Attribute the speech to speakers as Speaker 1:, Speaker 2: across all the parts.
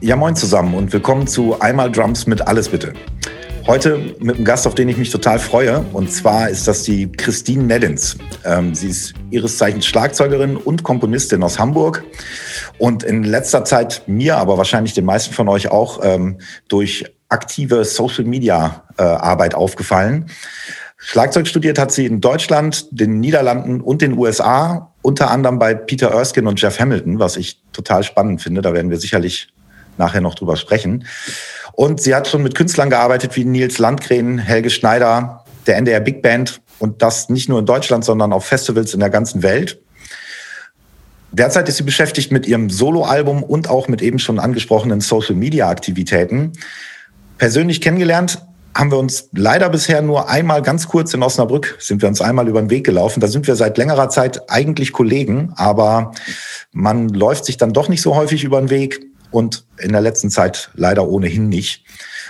Speaker 1: Ja, moin zusammen und willkommen zu Einmal Drums mit Alles bitte. Heute mit einem Gast, auf den ich mich total freue. Und zwar ist das die Christine Neddins. Ähm, sie ist ihres Zeichens Schlagzeugerin und Komponistin aus Hamburg. Und in letzter Zeit mir, aber wahrscheinlich den meisten von euch auch, ähm, durch aktive Social-Media-Arbeit äh, aufgefallen. Schlagzeug studiert hat sie in Deutschland, den Niederlanden und den USA, unter anderem bei Peter Erskine und Jeff Hamilton, was ich total spannend finde. Da werden wir sicherlich nachher noch drüber sprechen. Und sie hat schon mit Künstlern gearbeitet wie Nils Landgren, Helge Schneider, der NDR Big Band und das nicht nur in Deutschland, sondern auf Festivals in der ganzen Welt. Derzeit ist sie beschäftigt mit ihrem Soloalbum und auch mit eben schon angesprochenen Social-Media-Aktivitäten. Persönlich kennengelernt haben wir uns leider bisher nur einmal ganz kurz in Osnabrück, sind wir uns einmal über den Weg gelaufen. Da sind wir seit längerer Zeit eigentlich Kollegen, aber man läuft sich dann doch nicht so häufig über den Weg und in der letzten Zeit leider ohnehin nicht.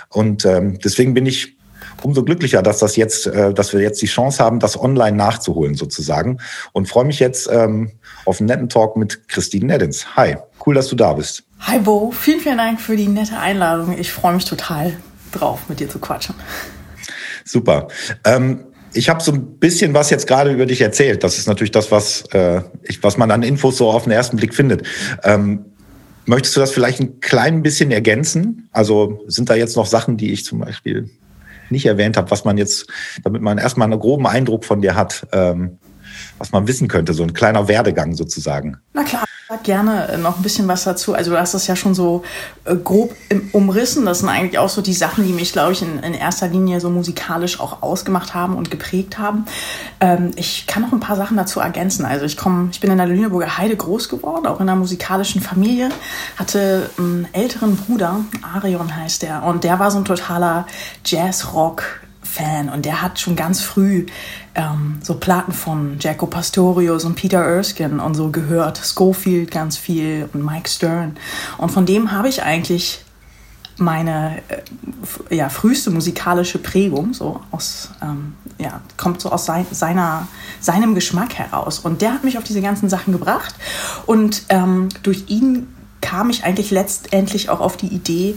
Speaker 1: Und ähm, deswegen bin ich umso glücklicher, dass das jetzt, äh, dass wir jetzt die Chance haben, das online nachzuholen sozusagen. Und freue mich jetzt ähm, auf einen netten Talk mit Christine Neddins. Hi, cool, dass du da bist.
Speaker 2: Hi Bo, vielen, vielen Dank für die nette Einladung. Ich freue mich total drauf, mit dir zu quatschen.
Speaker 1: Super. Ähm, ich habe so ein bisschen was jetzt gerade über dich erzählt. Das ist natürlich das, was, äh, ich, was man an Infos so auf den ersten Blick findet. Ähm, Möchtest du das vielleicht ein klein bisschen ergänzen? Also sind da jetzt noch Sachen, die ich zum Beispiel nicht erwähnt habe, was man jetzt, damit man erstmal einen groben Eindruck von dir hat, ähm, was man wissen könnte, so ein kleiner Werdegang sozusagen.
Speaker 2: Na klar. Sag gerne noch ein bisschen was dazu. Also du hast das ja schon so äh, grob umrissen. Das sind eigentlich auch so die Sachen, die mich, glaube ich, in, in erster Linie so musikalisch auch ausgemacht haben und geprägt haben. Ähm, ich kann noch ein paar Sachen dazu ergänzen. Also ich komme, ich bin in der Lüneburger Heide groß geworden, auch in einer musikalischen Familie. Hatte einen älteren Bruder, Arion heißt der, und der war so ein totaler Jazz-Rock- Fan und der hat schon ganz früh ähm, so Platten von Jaco Pastorius und Peter Erskine und so gehört, Schofield ganz viel und Mike Stern. Und von dem habe ich eigentlich meine äh, ja, früheste musikalische Prägung, so aus, ähm, ja, kommt so aus sein, seiner, seinem Geschmack heraus. Und der hat mich auf diese ganzen Sachen gebracht. Und ähm, durch ihn kam ich eigentlich letztendlich auch auf die Idee,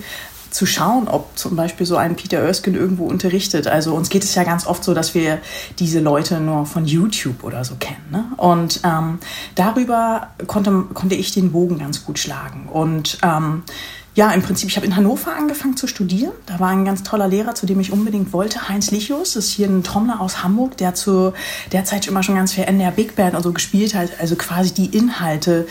Speaker 2: zu schauen, ob zum Beispiel so ein Peter Erskine irgendwo unterrichtet. Also uns geht es ja ganz oft so, dass wir diese Leute nur von YouTube oder so kennen. Ne? Und ähm, darüber konnte, konnte ich den Bogen ganz gut schlagen. Und ähm, ja, im Prinzip, ich habe in Hannover angefangen zu studieren. Da war ein ganz toller Lehrer, zu dem ich unbedingt wollte, Heinz Lichus. Das ist hier ein Trommler aus Hamburg, der zu der Zeit immer schon ganz viel in der Big Band und so gespielt hat. Also quasi die Inhalte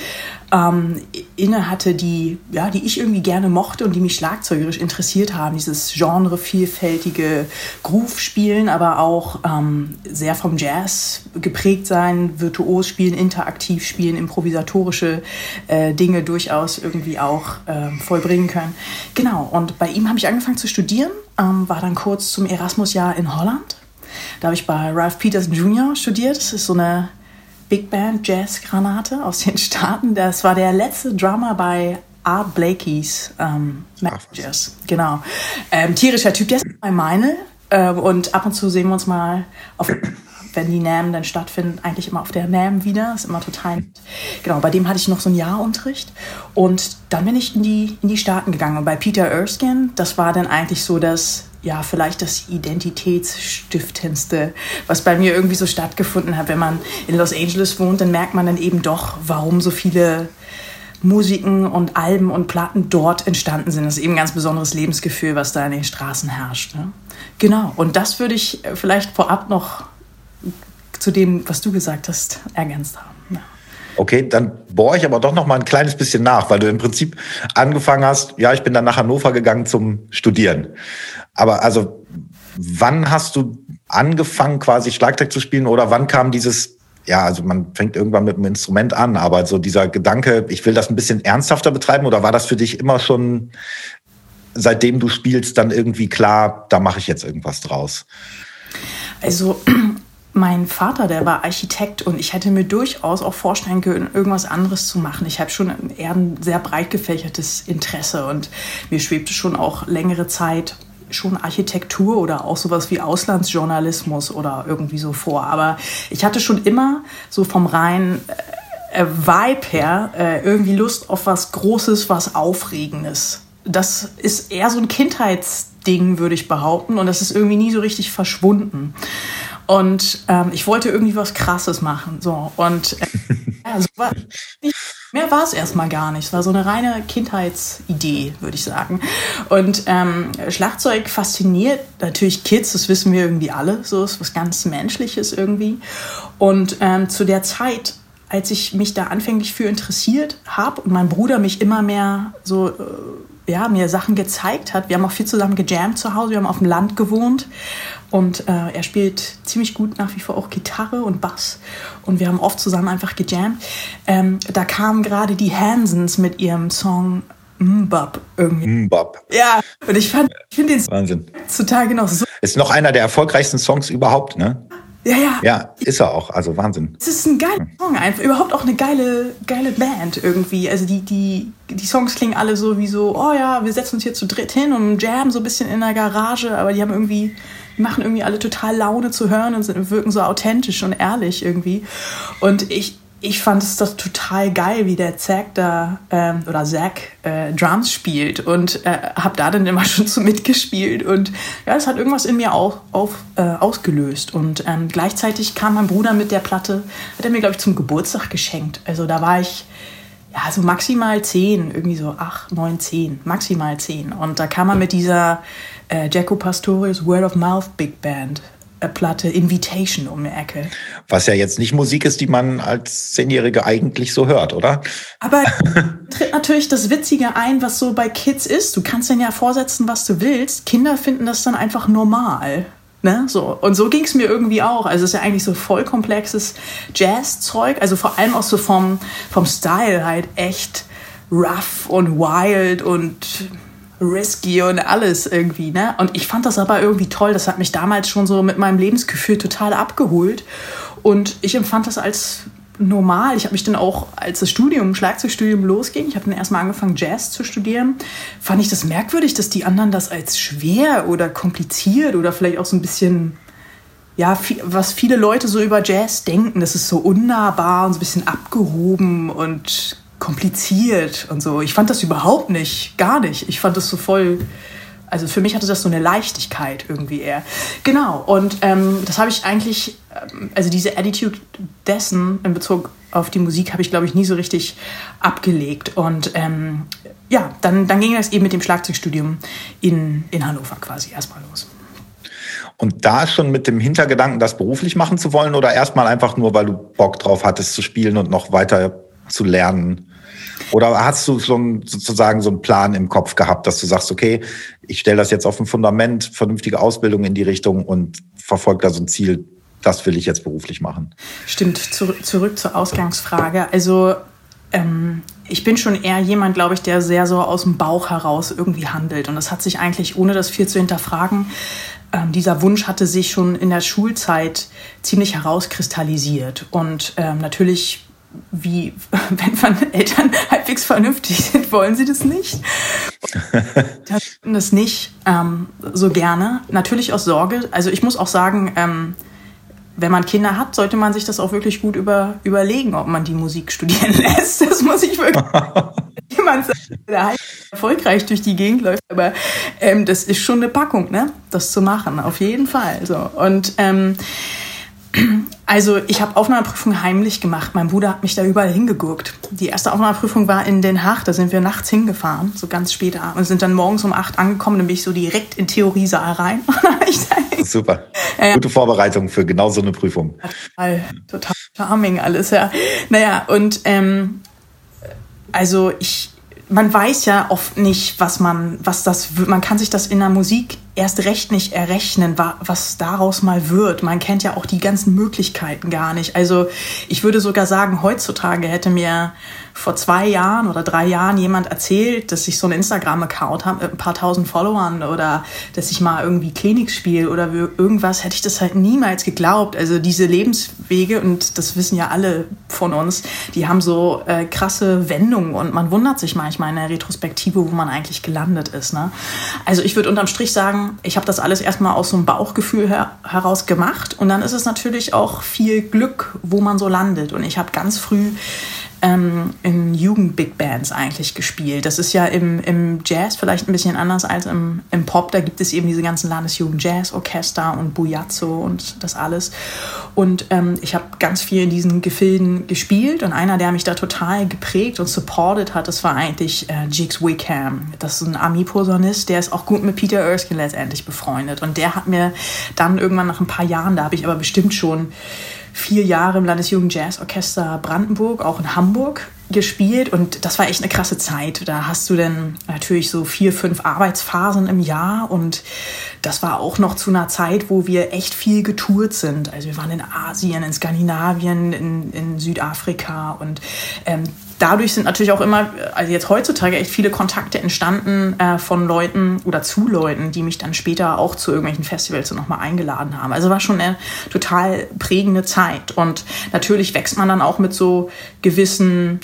Speaker 2: ähm, inne hatte, die, ja, die ich irgendwie gerne mochte und die mich schlagzeugerisch interessiert haben. Dieses Genre vielfältige Groove spielen, aber auch ähm, sehr vom Jazz geprägt sein, virtuos spielen, interaktiv spielen, improvisatorische äh, Dinge durchaus irgendwie auch äh, vollbringen können. Genau, und bei ihm habe ich angefangen zu studieren, ähm, war dann kurz zum Erasmus-Jahr in Holland. Da habe ich bei Ralph Peterson Jr. studiert. Das ist so eine Big Band Jazz Granate aus den Staaten. Das war der letzte Drummer bei Art Blakeys ähm, Jazz. Genau. Ähm, tierischer Typ, der ist bei meine. Äh, und ab und zu sehen wir uns mal auf wenn die NAM dann stattfinden, eigentlich immer auf der NAM wieder. Ist immer total nett. Genau, bei dem hatte ich noch so ein Jahr Unterricht. Und dann bin ich in die, in die Staaten gegangen. Und bei Peter Erskine, das war dann eigentlich so das ja, vielleicht das Identitätsstiftendste, was bei mir irgendwie so stattgefunden hat. Wenn man in Los Angeles wohnt, dann merkt man dann eben doch, warum so viele Musiken und Alben und Platten dort entstanden sind. Das ist eben ein ganz besonderes Lebensgefühl, was da in den Straßen herrscht. Ne? Genau, und das würde ich vielleicht vorab noch zu dem, was du gesagt hast, ergänzt haben.
Speaker 1: Okay, dann bohre ich aber doch noch mal ein kleines bisschen nach, weil du im Prinzip angefangen hast, ja, ich bin dann nach Hannover gegangen zum Studieren. Aber also, wann hast du angefangen, quasi Schlagzeug zu spielen oder wann kam dieses, ja, also man fängt irgendwann mit einem Instrument an, aber so dieser Gedanke, ich will das ein bisschen ernsthafter betreiben oder war das für dich immer schon, seitdem du spielst, dann irgendwie klar, da mache ich jetzt irgendwas draus?
Speaker 2: Also mein Vater, der war Architekt und ich hätte mir durchaus auch vorstellen können, irgendwas anderes zu machen. Ich habe schon eher ein sehr breit gefächertes Interesse und mir schwebte schon auch längere Zeit schon Architektur oder auch sowas wie Auslandsjournalismus oder irgendwie so vor. Aber ich hatte schon immer so vom rein äh, Vibe her äh, irgendwie Lust auf was Großes, was Aufregendes. Das ist eher so ein Kindheitsding, würde ich behaupten. Und das ist irgendwie nie so richtig verschwunden. Und ähm, ich wollte irgendwie was Krasses machen. So. Und äh, ja, so war, mehr war es erstmal gar nicht. Es war so eine reine Kindheitsidee, würde ich sagen. Und ähm, Schlagzeug fasziniert natürlich Kids, das wissen wir irgendwie alle. So ist was ganz Menschliches irgendwie. Und ähm, zu der Zeit als ich mich da anfänglich für interessiert habe und mein Bruder mich immer mehr so äh, ja, mir Sachen gezeigt hat. Wir haben auch viel zusammen gejammt zu Hause, wir haben auf dem Land gewohnt und äh, er spielt ziemlich gut nach wie vor auch Gitarre und Bass und wir haben oft zusammen einfach gejammt. Ähm, da kamen gerade die Hansons mit ihrem Song Mbab irgendwie.
Speaker 1: Mbab.
Speaker 2: Ja, und ich fand, ich finde den Wahnsinn. heutzutage noch so.
Speaker 1: Ist noch einer der erfolgreichsten Songs überhaupt, ne?
Speaker 2: Ja, ja.
Speaker 1: Ja, ist er auch. Also Wahnsinn.
Speaker 2: Es ist ein geiler Song, einfach. Überhaupt auch eine geile, geile Band irgendwie. Also die, die, die Songs klingen alle so wie so, oh ja, wir setzen uns hier zu dritt hin und jam so ein bisschen in der Garage, aber die haben irgendwie, machen irgendwie alle total Laune zu hören und sind, wirken so authentisch und ehrlich irgendwie. Und ich, ich fand es das total geil, wie der Zack da ähm, oder Zack äh, Drums spielt und äh, habe da dann immer schon so mitgespielt und ja, das hat irgendwas in mir auch auf, äh, ausgelöst und ähm, gleichzeitig kam mein Bruder mit der Platte, hat er mir glaube ich zum Geburtstag geschenkt. Also da war ich ja so maximal zehn, irgendwie so acht, neun, zehn, maximal zehn und da kam er mit dieser äh, Jacko Pastorius Word of Mouth Big Band Platte Invitation um die Ecke.
Speaker 1: Was ja jetzt nicht Musik ist, die man als Zehnjährige eigentlich so hört, oder?
Speaker 2: Aber tritt natürlich das Witzige ein, was so bei Kids ist. Du kannst denen ja vorsetzen, was du willst. Kinder finden das dann einfach normal. Ne? So. Und so ging es mir irgendwie auch. Also es ist ja eigentlich so voll komplexes Jazz-Zeug. Also vor allem auch so vom, vom Style halt echt rough und wild und risky und alles irgendwie, ne? Und ich fand das aber irgendwie toll. Das hat mich damals schon so mit meinem Lebensgefühl total abgeholt. Und ich empfand das als normal. Ich habe mich dann auch, als das Studium, Schlagzeugstudium losging, ich habe dann erstmal angefangen, Jazz zu studieren, fand ich das merkwürdig, dass die anderen das als schwer oder kompliziert oder vielleicht auch so ein bisschen, ja, was viele Leute so über Jazz denken, das ist so unnahbar und so ein bisschen abgehoben und kompliziert und so. Ich fand das überhaupt nicht, gar nicht. Ich fand das so voll, also für mich hatte das so eine Leichtigkeit irgendwie eher. Genau, und ähm, das habe ich eigentlich, ähm, also diese Attitude dessen in Bezug auf die Musik habe ich, glaube ich, nie so richtig abgelegt. Und ähm, ja, dann, dann ging das eben mit dem Schlagzeugstudium in, in Hannover quasi erstmal los.
Speaker 1: Und da schon mit dem Hintergedanken, das beruflich machen zu wollen oder erstmal einfach nur, weil du Bock drauf hattest zu spielen und noch weiter zu lernen? Oder hast du schon sozusagen so einen Plan im Kopf gehabt, dass du sagst, okay, ich stelle das jetzt auf ein Fundament, vernünftige Ausbildung in die Richtung und verfolge da so ein Ziel, das will ich jetzt beruflich machen?
Speaker 2: Stimmt, zu, zurück zur Ausgangsfrage. Also ähm, ich bin schon eher jemand, glaube ich, der sehr so aus dem Bauch heraus irgendwie handelt. Und das hat sich eigentlich, ohne das viel zu hinterfragen, ähm, dieser Wunsch hatte sich schon in der Schulzeit ziemlich herauskristallisiert. Und ähm, natürlich wie, wenn von Eltern halbwegs vernünftig sind, wollen sie das nicht. das nicht ähm, so gerne. Natürlich aus Sorge. Also ich muss auch sagen, ähm, wenn man Kinder hat, sollte man sich das auch wirklich gut über, überlegen, ob man die Musik studieren lässt. Das muss ich wirklich jemand sagen, der halt erfolgreich durch die Gegend läuft. Aber ähm, das ist schon eine Packung, ne? Das zu machen, auf jeden Fall. So. Und ähm, also ich habe Aufnahmeprüfung heimlich gemacht. Mein Bruder hat mich da überall hingegurkt. Die erste Aufnahmeprüfung war in Den Haag. Da sind wir nachts hingefahren, so ganz spät und sind dann morgens um acht angekommen. Dann bin ich so direkt in Theoriesaal rein.
Speaker 1: Super. Äh, Gute Vorbereitung für genau so eine Prüfung.
Speaker 2: Total, total charming alles, ja. Naja, und ähm, also ich, man weiß ja oft nicht, was man, was das, man kann sich das in der Musik erst recht nicht errechnen, was daraus mal wird. Man kennt ja auch die ganzen Möglichkeiten gar nicht. Also ich würde sogar sagen, heutzutage hätte mir vor zwei Jahren oder drei Jahren jemand erzählt, dass ich so einen Instagram-Account habe mit ein paar tausend Followern oder dass ich mal irgendwie Klinik spiele oder irgendwas, hätte ich das halt niemals geglaubt. Also diese Lebenswege, und das wissen ja alle von uns, die haben so äh, krasse Wendungen und man wundert sich manchmal in der Retrospektive, wo man eigentlich gelandet ist. Ne? Also ich würde unterm Strich sagen, Anfang, ich habe das alles erstmal aus so einem Bauchgefühl her heraus gemacht und dann ist es natürlich auch viel Glück, wo man so landet. Und ich habe ganz früh ähm, in Jugend-Big Bands eigentlich gespielt. Das ist ja im, im Jazz vielleicht ein bisschen anders als im, im Pop. Da gibt es eben diese ganzen Landesjugend-Jazz-Orchester und Bujazzo und das alles. Und ähm, ich habe ganz viel in diesen Gefilden gespielt und einer, der mich da total geprägt und supported hat, das war eigentlich äh, Jigs Wickham. Das ist ein Ami-Posaunist, der ist auch gut mit Peter Erskine letztendlich befreundet. Und der hat mir dann irgendwann nach ein paar Jahren, da habe ich aber bestimmt schon vier Jahre im Landesjugend Jazzorchester Brandenburg, auch in Hamburg gespielt und das war echt eine krasse Zeit. Da hast du dann natürlich so vier, fünf Arbeitsphasen im Jahr und das war auch noch zu einer Zeit, wo wir echt viel getourt sind. Also wir waren in Asien, in Skandinavien, in, in Südafrika und ähm, dadurch sind natürlich auch immer, also jetzt heutzutage echt viele Kontakte entstanden äh, von Leuten oder zu Leuten, die mich dann später auch zu irgendwelchen Festivals nochmal eingeladen haben. Also war schon eine total prägende Zeit. Und natürlich wächst man dann auch mit so gewissen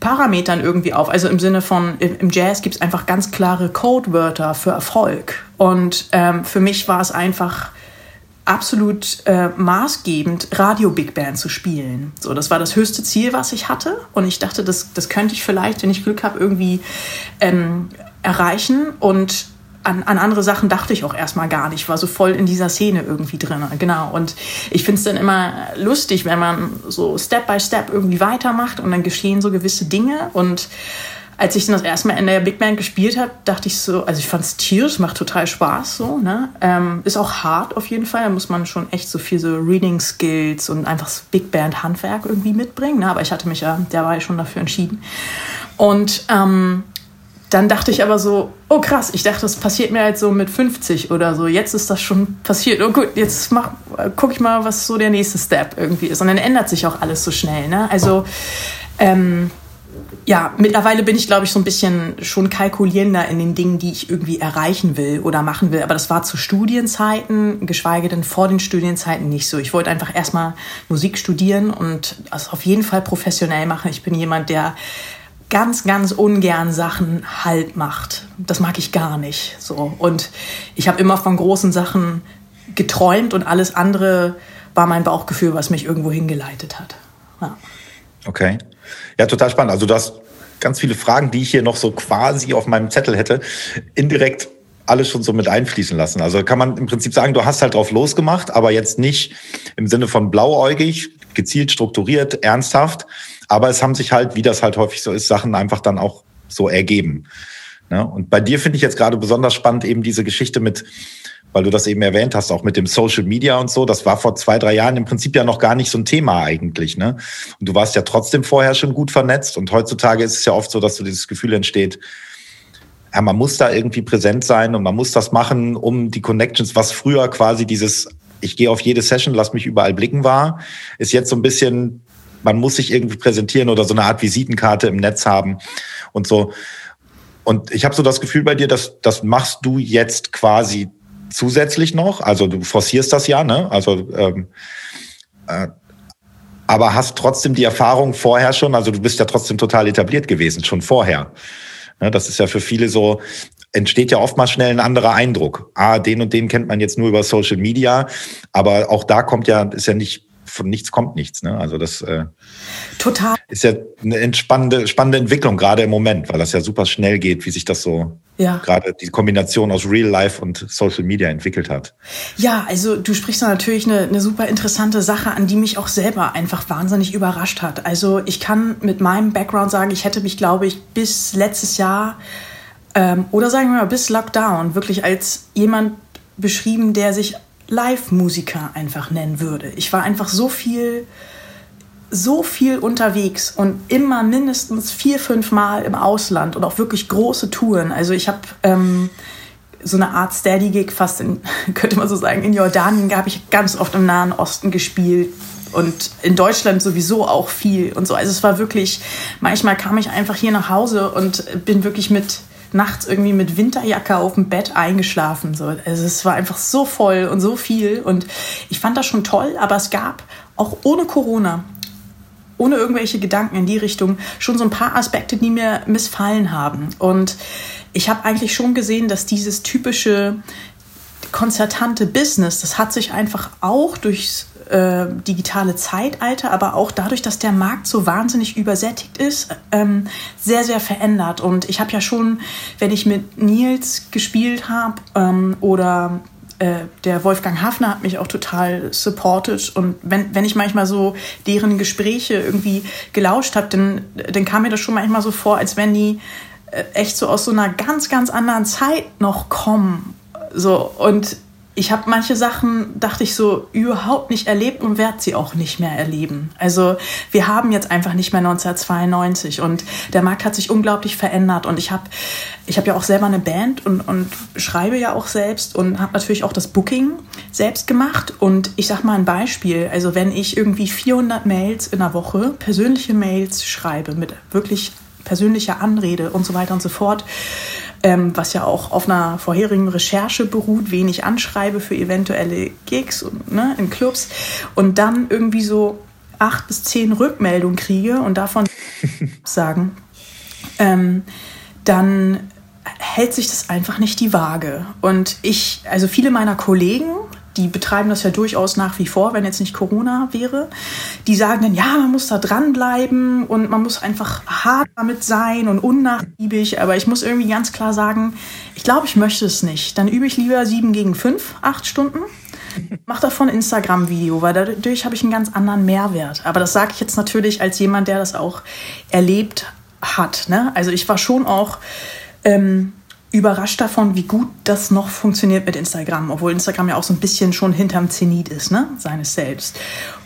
Speaker 2: Parametern irgendwie auf. Also im Sinne von, im Jazz gibt es einfach ganz klare Codewörter für Erfolg. Und ähm, für mich war es einfach absolut äh, maßgebend, Radio-Big Band zu spielen. So, das war das höchste Ziel, was ich hatte. Und ich dachte, das, das könnte ich vielleicht, wenn ich Glück habe, irgendwie ähm, erreichen. Und an, an andere Sachen dachte ich auch erstmal gar nicht, war so voll in dieser Szene irgendwie drin. Genau. Und ich finde es dann immer lustig, wenn man so Step by Step irgendwie weitermacht und dann geschehen so gewisse Dinge und als ich dann das erste Mal in der Big Band gespielt habe, dachte ich so, also ich fand es tierisch, macht total Spaß so, ne? Ähm, ist auch hart auf jeden Fall, da muss man schon echt so viel so Reading Skills und einfach das Big Band Handwerk irgendwie mitbringen, ne? aber ich hatte mich ja derweil schon dafür entschieden. Und ähm, dann dachte ich aber so, oh krass, ich dachte, das passiert mir halt so mit 50 oder so. Jetzt ist das schon passiert. Oh gut, jetzt mach, guck ich mal, was so der nächste Step irgendwie ist. Und dann ändert sich auch alles so schnell. Ne? Also ähm, ja, mittlerweile bin ich, glaube ich, so ein bisschen schon kalkulierender in den Dingen, die ich irgendwie erreichen will oder machen will. Aber das war zu Studienzeiten, geschweige denn vor den Studienzeiten nicht so. Ich wollte einfach erstmal Musik studieren und das auf jeden Fall professionell machen. Ich bin jemand, der ganz, ganz ungern Sachen halt macht. Das mag ich gar nicht. So. Und ich habe immer von großen Sachen geträumt und alles andere war mein Bauchgefühl, was mich irgendwo hingeleitet hat. Ja.
Speaker 1: Okay. Ja, total spannend. Also du hast ganz viele Fragen, die ich hier noch so quasi auf meinem Zettel hätte, indirekt alles schon so mit einfließen lassen. Also kann man im Prinzip sagen, du hast halt drauf losgemacht, aber jetzt nicht im Sinne von blauäugig, gezielt, strukturiert, ernsthaft. Aber es haben sich halt, wie das halt häufig so ist, Sachen einfach dann auch so ergeben. Ne? Und bei dir finde ich jetzt gerade besonders spannend eben diese Geschichte mit, weil du das eben erwähnt hast, auch mit dem Social Media und so. Das war vor zwei, drei Jahren im Prinzip ja noch gar nicht so ein Thema eigentlich. Ne? Und du warst ja trotzdem vorher schon gut vernetzt. Und heutzutage ist es ja oft so, dass so dieses Gefühl entsteht, ja, man muss da irgendwie präsent sein und man muss das machen, um die Connections, was früher quasi dieses, ich gehe auf jede Session, lass mich überall blicken war, ist jetzt so ein bisschen, man muss sich irgendwie präsentieren oder so eine Art Visitenkarte im Netz haben und so. Und ich habe so das Gefühl bei dir, dass das machst du jetzt quasi zusätzlich noch. Also du forcierst das ja, ne? Also ähm, äh, aber hast trotzdem die Erfahrung vorher schon, also du bist ja trotzdem total etabliert gewesen, schon vorher. Ja, das ist ja für viele so, entsteht ja oftmals schnell ein anderer Eindruck. Ah, den und den kennt man jetzt nur über Social Media, aber auch da kommt ja, ist ja nicht von nichts kommt nichts. Ne? Also das äh,
Speaker 2: Total.
Speaker 1: ist ja eine spannende, spannende Entwicklung, gerade im Moment, weil das ja super schnell geht, wie sich das so ja. gerade die Kombination aus Real Life und Social Media entwickelt hat.
Speaker 2: Ja, also du sprichst da natürlich eine, eine super interessante Sache an, die mich auch selber einfach wahnsinnig überrascht hat. Also ich kann mit meinem Background sagen, ich hätte mich, glaube ich, bis letztes Jahr ähm, oder sagen wir mal bis Lockdown wirklich als jemand beschrieben, der sich Live-Musiker einfach nennen würde. Ich war einfach so viel, so viel unterwegs und immer mindestens vier, fünf Mal im Ausland und auch wirklich große Touren. Also ich habe ähm, so eine Art Steady-Gig fast, in, könnte man so sagen, in Jordanien habe ich ganz oft im Nahen Osten gespielt, und in Deutschland sowieso auch viel und so. Also es war wirklich, manchmal kam ich einfach hier nach Hause und bin wirklich mit nachts irgendwie mit Winterjacke auf dem Bett eingeschlafen. So. Also es war einfach so voll und so viel. Und ich fand das schon toll, aber es gab auch ohne Corona, ohne irgendwelche Gedanken in die Richtung, schon so ein paar Aspekte, die mir missfallen haben. Und ich habe eigentlich schon gesehen, dass dieses typische konzertante Business, das hat sich einfach auch durchs äh, digitale Zeitalter, aber auch dadurch, dass der Markt so wahnsinnig übersättigt ist, ähm, sehr, sehr verändert. Und ich habe ja schon, wenn ich mit Nils gespielt habe ähm, oder äh, der Wolfgang Hafner hat mich auch total supported. Und wenn, wenn ich manchmal so deren Gespräche irgendwie gelauscht habe, dann, dann kam mir das schon manchmal so vor, als wenn die äh, echt so aus so einer ganz, ganz anderen Zeit noch kommen. So, und ich habe manche Sachen, dachte ich so, überhaupt nicht erlebt und werde sie auch nicht mehr erleben. Also wir haben jetzt einfach nicht mehr 1992 und der Markt hat sich unglaublich verändert und ich habe ich hab ja auch selber eine Band und, und schreibe ja auch selbst und habe natürlich auch das Booking selbst gemacht und ich sage mal ein Beispiel, also wenn ich irgendwie 400 Mails in der Woche, persönliche Mails schreibe mit wirklich persönlicher Anrede und so weiter und so fort, ähm, was ja auch auf einer vorherigen Recherche beruht, wen ich anschreibe für eventuelle Gigs ne, in Clubs und dann irgendwie so acht bis zehn Rückmeldungen kriege und davon sagen, ähm, dann hält sich das einfach nicht die Waage. Und ich, also viele meiner Kollegen, die betreiben das ja durchaus nach wie vor, wenn jetzt nicht Corona wäre. Die sagen dann, ja, man muss da dranbleiben und man muss einfach hart damit sein und unnachgiebig. Aber ich muss irgendwie ganz klar sagen, ich glaube, ich möchte es nicht. Dann übe ich lieber sieben gegen fünf, acht Stunden. Mach davon Instagram-Video, weil dadurch habe ich einen ganz anderen Mehrwert. Aber das sage ich jetzt natürlich als jemand, der das auch erlebt hat. Ne? Also ich war schon auch ähm, überrascht davon, wie gut das noch funktioniert mit Instagram, obwohl Instagram ja auch so ein bisschen schon hinterm Zenit ist, ne, seines Selbst.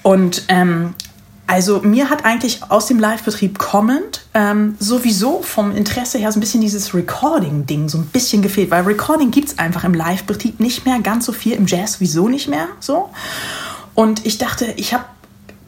Speaker 2: Und ähm, also mir hat eigentlich aus dem Live-Betrieb kommend ähm, sowieso vom Interesse her so ein bisschen dieses Recording-Ding so ein bisschen gefehlt, weil Recording gibt es einfach im Live-Betrieb nicht mehr ganz so viel, im Jazz sowieso nicht mehr so. Und ich dachte, ich habe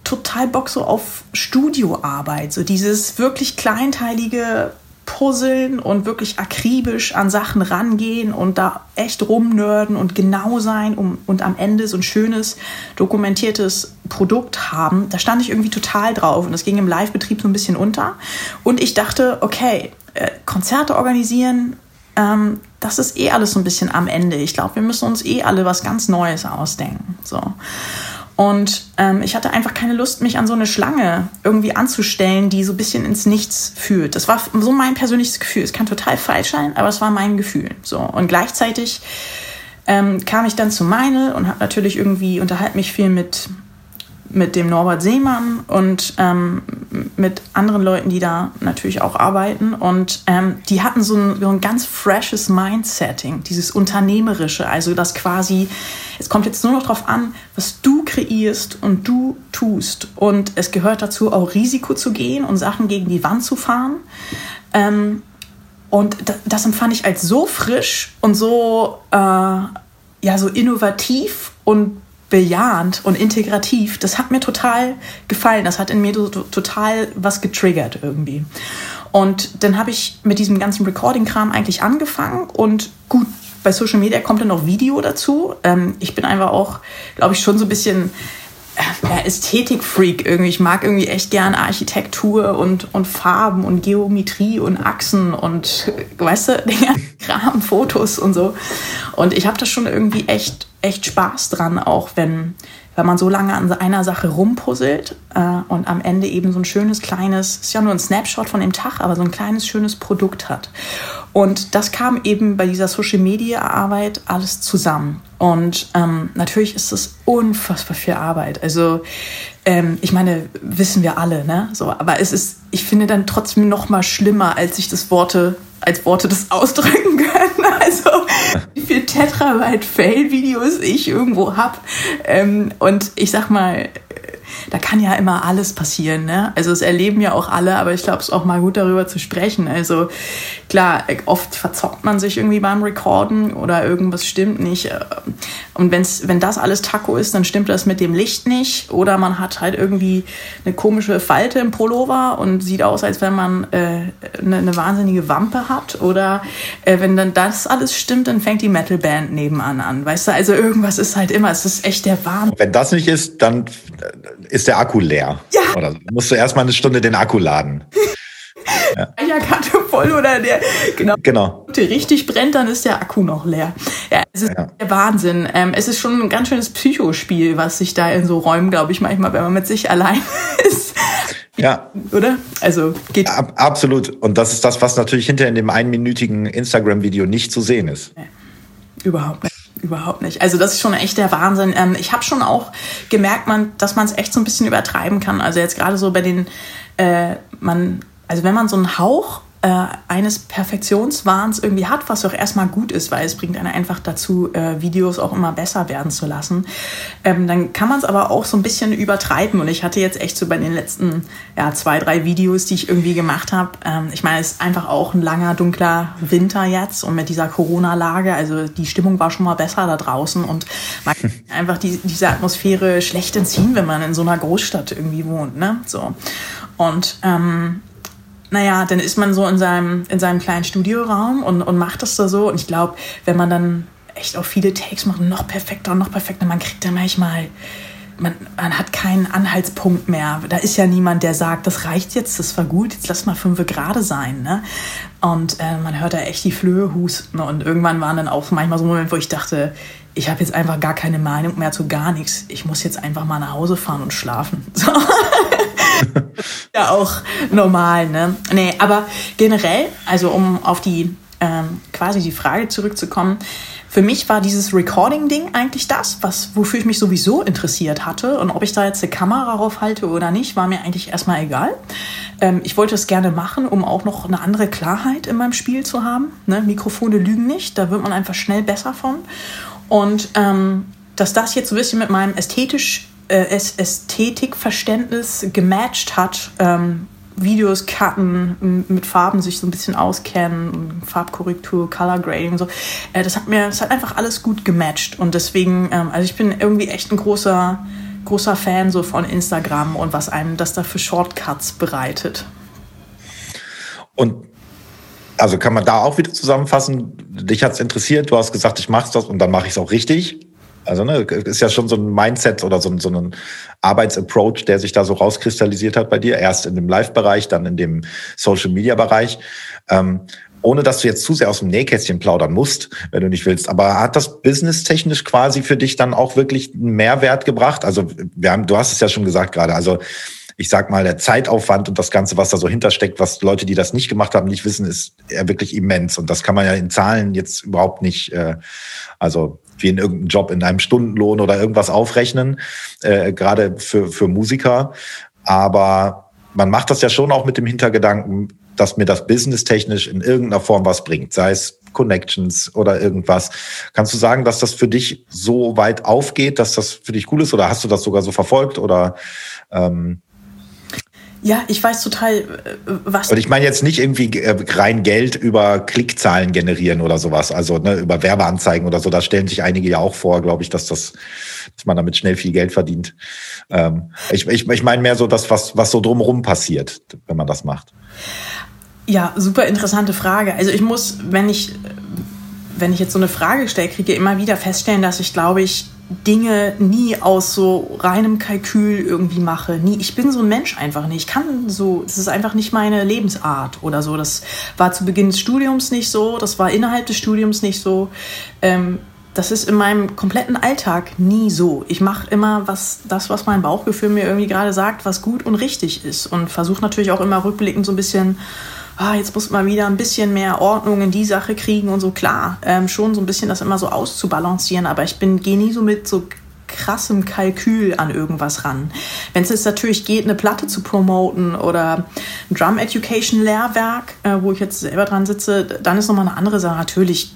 Speaker 2: total Bock so auf Studioarbeit, so dieses wirklich kleinteilige puzzeln und wirklich akribisch an Sachen rangehen und da echt rumnörden und genau sein um, und am Ende so ein schönes, dokumentiertes Produkt haben. Da stand ich irgendwie total drauf und das ging im Live-Betrieb so ein bisschen unter. Und ich dachte, okay, äh, Konzerte organisieren, ähm, das ist eh alles so ein bisschen am Ende. Ich glaube, wir müssen uns eh alle was ganz Neues ausdenken. So. Und ähm, ich hatte einfach keine Lust, mich an so eine Schlange irgendwie anzustellen, die so ein bisschen ins Nichts führt. Das war so mein persönliches Gefühl. Es kann total falsch sein, aber es war mein Gefühl. So. Und gleichzeitig ähm, kam ich dann zu Meinl und habe natürlich irgendwie unterhalten mich viel mit mit dem Norbert Seemann und ähm, mit anderen Leuten, die da natürlich auch arbeiten. Und ähm, die hatten so ein, so ein ganz freshes Mindsetting, dieses Unternehmerische. Also das quasi, es kommt jetzt nur noch darauf an, was du kreierst und du tust. Und es gehört dazu, auch Risiko zu gehen und Sachen gegen die Wand zu fahren. Ähm, und das, empfand ich als so frisch und so, äh, ja, so innovativ und bejahend und integrativ, das hat mir total gefallen. Das hat in mir total was getriggert irgendwie. Und dann habe ich mit diesem ganzen Recording-Kram eigentlich angefangen und gut, bei Social Media kommt dann noch Video dazu. Ähm, ich bin einfach auch, glaube ich, schon so ein bisschen ja, Ästhetik-Freak irgendwie. Ich mag irgendwie echt gerne Architektur und, und Farben und Geometrie und Achsen und, weißt du, den ganzen Kram, Fotos und so. Und ich habe das schon irgendwie echt echt Spaß dran, auch wenn, wenn man so lange an einer Sache rumpuzzelt äh, und am Ende eben so ein schönes kleines, ist ja nur ein Snapshot von dem Tag, aber so ein kleines schönes Produkt hat. Und das kam eben bei dieser Social Media Arbeit alles zusammen. Und ähm, natürlich ist es unfassbar viel Arbeit. Also ähm, ich meine, wissen wir alle, ne? So, aber es ist, ich finde dann trotzdem noch mal schlimmer, als sich das Worte als Worte das ausdrücken können. Also wie viel Tetrabyte Fail-Videos ich irgendwo hab. Ähm, und ich sag mal, da kann ja immer alles passieren. Ne? Also es erleben ja auch alle, aber ich glaube, es ist auch mal gut darüber zu sprechen. Also klar, oft verzockt man sich irgendwie beim Recorden oder irgendwas stimmt nicht. Und wenn's, wenn das alles Taco ist, dann stimmt das mit dem Licht nicht. Oder man hat halt irgendwie eine komische Falte im Pullover und sieht aus, als wenn man äh, eine, eine wahnsinnige Wampe hat. Oder äh, wenn dann das alles stimmt, dann fängt die Metalband nebenan an. Weißt du, also irgendwas ist halt immer, es ist echt der Wahnsinn.
Speaker 1: Wenn das nicht ist, dann ist der Akku leer. Ja. Oder musst du erstmal eine Stunde den Akku laden.
Speaker 2: Ja. ja, Karte voll oder der, genau.
Speaker 1: Genau.
Speaker 2: Minute richtig brennt, dann ist der Akku noch leer. Ja, es ist ja. der Wahnsinn. Ähm, es ist schon ein ganz schönes Psychospiel, was sich da in so Räumen, glaube ich, manchmal, wenn man mit sich allein ist.
Speaker 1: Ja.
Speaker 2: Oder? Also geht.
Speaker 1: Ab, absolut. Und das ist das, was natürlich hinter in dem einminütigen Instagram-Video nicht zu sehen ist.
Speaker 2: Nee, überhaupt nicht. Überhaupt nicht. Also das ist schon echt der Wahnsinn. Ähm, ich habe schon auch gemerkt, man, dass man es echt so ein bisschen übertreiben kann. Also jetzt gerade so bei den, äh, man, also wenn man so einen Hauch äh, eines Perfektionswahns irgendwie hat, was auch erstmal gut ist, weil es bringt einen einfach dazu, äh, Videos auch immer besser werden zu lassen. Ähm, dann kann man es aber auch so ein bisschen übertreiben. Und ich hatte jetzt echt so bei den letzten ja, zwei, drei Videos, die ich irgendwie gemacht habe, ähm, ich meine, es ist einfach auch ein langer, dunkler Winter jetzt und mit dieser Corona-Lage, also die Stimmung war schon mal besser da draußen und man kann einfach die, diese Atmosphäre schlecht entziehen, wenn man in so einer Großstadt irgendwie wohnt. Ne? So. Und ähm, naja, dann ist man so in seinem, in seinem kleinen Studioraum und, und macht das da so. Und ich glaube, wenn man dann echt auch viele Takes macht, noch perfekter und noch perfekter, man kriegt dann manchmal, man, man hat keinen Anhaltspunkt mehr. Da ist ja niemand, der sagt, das reicht jetzt, das war gut, jetzt lass mal fünf gerade sein. Ne? Und äh, man hört da echt die Flöhe husten. Und irgendwann waren dann auch manchmal so Momente, wo ich dachte, ich habe jetzt einfach gar keine Meinung mehr zu gar nichts. Ich muss jetzt einfach mal nach Hause fahren und schlafen. So. ja, auch normal, ne? Nee, aber generell, also um auf die ähm, quasi die Frage zurückzukommen, für mich war dieses Recording-Ding eigentlich das, was, wofür ich mich sowieso interessiert hatte. Und ob ich da jetzt eine Kamera drauf halte oder nicht, war mir eigentlich erstmal egal. Ähm, ich wollte es gerne machen, um auch noch eine andere Klarheit in meinem Spiel zu haben. Ne? Mikrofone lügen nicht, da wird man einfach schnell besser von. Und ähm, dass das jetzt so ein bisschen mit meinem ästhetisch, Ästhetikverständnis gematcht hat, ähm, Videos cutten, mit Farben sich so ein bisschen auskennen, Farbkorrektur, Color Grading, so. Äh, das hat mir, das hat einfach alles gut gematcht und deswegen, ähm, also ich bin irgendwie echt ein großer, großer Fan so von Instagram und was einem das da für Shortcuts bereitet.
Speaker 1: Und also kann man da auch wieder zusammenfassen, dich hat's interessiert, du hast gesagt, ich mach's das und dann mache ich es auch richtig. Also ne, ist ja schon so ein Mindset oder so, so ein Arbeitsapproach, der sich da so rauskristallisiert hat bei dir. Erst in dem Live-Bereich, dann in dem Social-Media-Bereich. Ähm, ohne dass du jetzt zu sehr aus dem Nähkästchen plaudern musst, wenn du nicht willst. Aber hat das businesstechnisch quasi für dich dann auch wirklich einen Mehrwert gebracht? Also wir haben, du hast es ja schon gesagt gerade. Also ich sag mal, der Zeitaufwand und das Ganze, was da so hintersteckt, was Leute, die das nicht gemacht haben, nicht wissen, ist ja wirklich immens. Und das kann man ja in Zahlen jetzt überhaupt nicht, äh, also wie in irgendeinem Job in einem Stundenlohn oder irgendwas aufrechnen, äh, gerade für, für Musiker. Aber man macht das ja schon auch mit dem Hintergedanken, dass mir das businesstechnisch in irgendeiner Form was bringt, sei es Connections oder irgendwas. Kannst du sagen, dass das für dich so weit aufgeht, dass das für dich cool ist oder hast du das sogar so verfolgt oder ähm,
Speaker 2: ja, ich weiß total, äh, was.
Speaker 1: Und ich meine jetzt nicht irgendwie äh, rein Geld über Klickzahlen generieren oder sowas, also ne, über Werbeanzeigen oder so. Da stellen sich einige ja auch vor, glaube ich, dass das, dass man damit schnell viel Geld verdient. Ähm, ich ich, ich meine mehr so das, was, was so drumherum passiert, wenn man das macht.
Speaker 2: Ja, super interessante Frage. Also ich muss, wenn ich, wenn ich jetzt so eine Frage stelle, kriege immer wieder feststellen, dass ich, glaube ich, Dinge nie aus so reinem Kalkül irgendwie mache. Nie, ich bin so ein Mensch einfach nicht. Ich kann so, es ist einfach nicht meine Lebensart oder so. Das war zu Beginn des Studiums nicht so, das war innerhalb des Studiums nicht so. Ähm, das ist in meinem kompletten Alltag nie so. Ich mache immer was, das, was mein Bauchgefühl mir irgendwie gerade sagt, was gut und richtig ist. Und versuche natürlich auch immer rückblickend so ein bisschen ah, jetzt muss man wieder ein bisschen mehr Ordnung in die Sache kriegen und so. Klar, ähm, schon so ein bisschen das immer so auszubalancieren, aber ich bin, gehe nie so mit so krassem Kalkül an irgendwas ran. Wenn es jetzt natürlich geht, eine Platte zu promoten oder ein Drum Education Lehrwerk, äh, wo ich jetzt selber dran sitze, dann ist nochmal eine andere Sache. Natürlich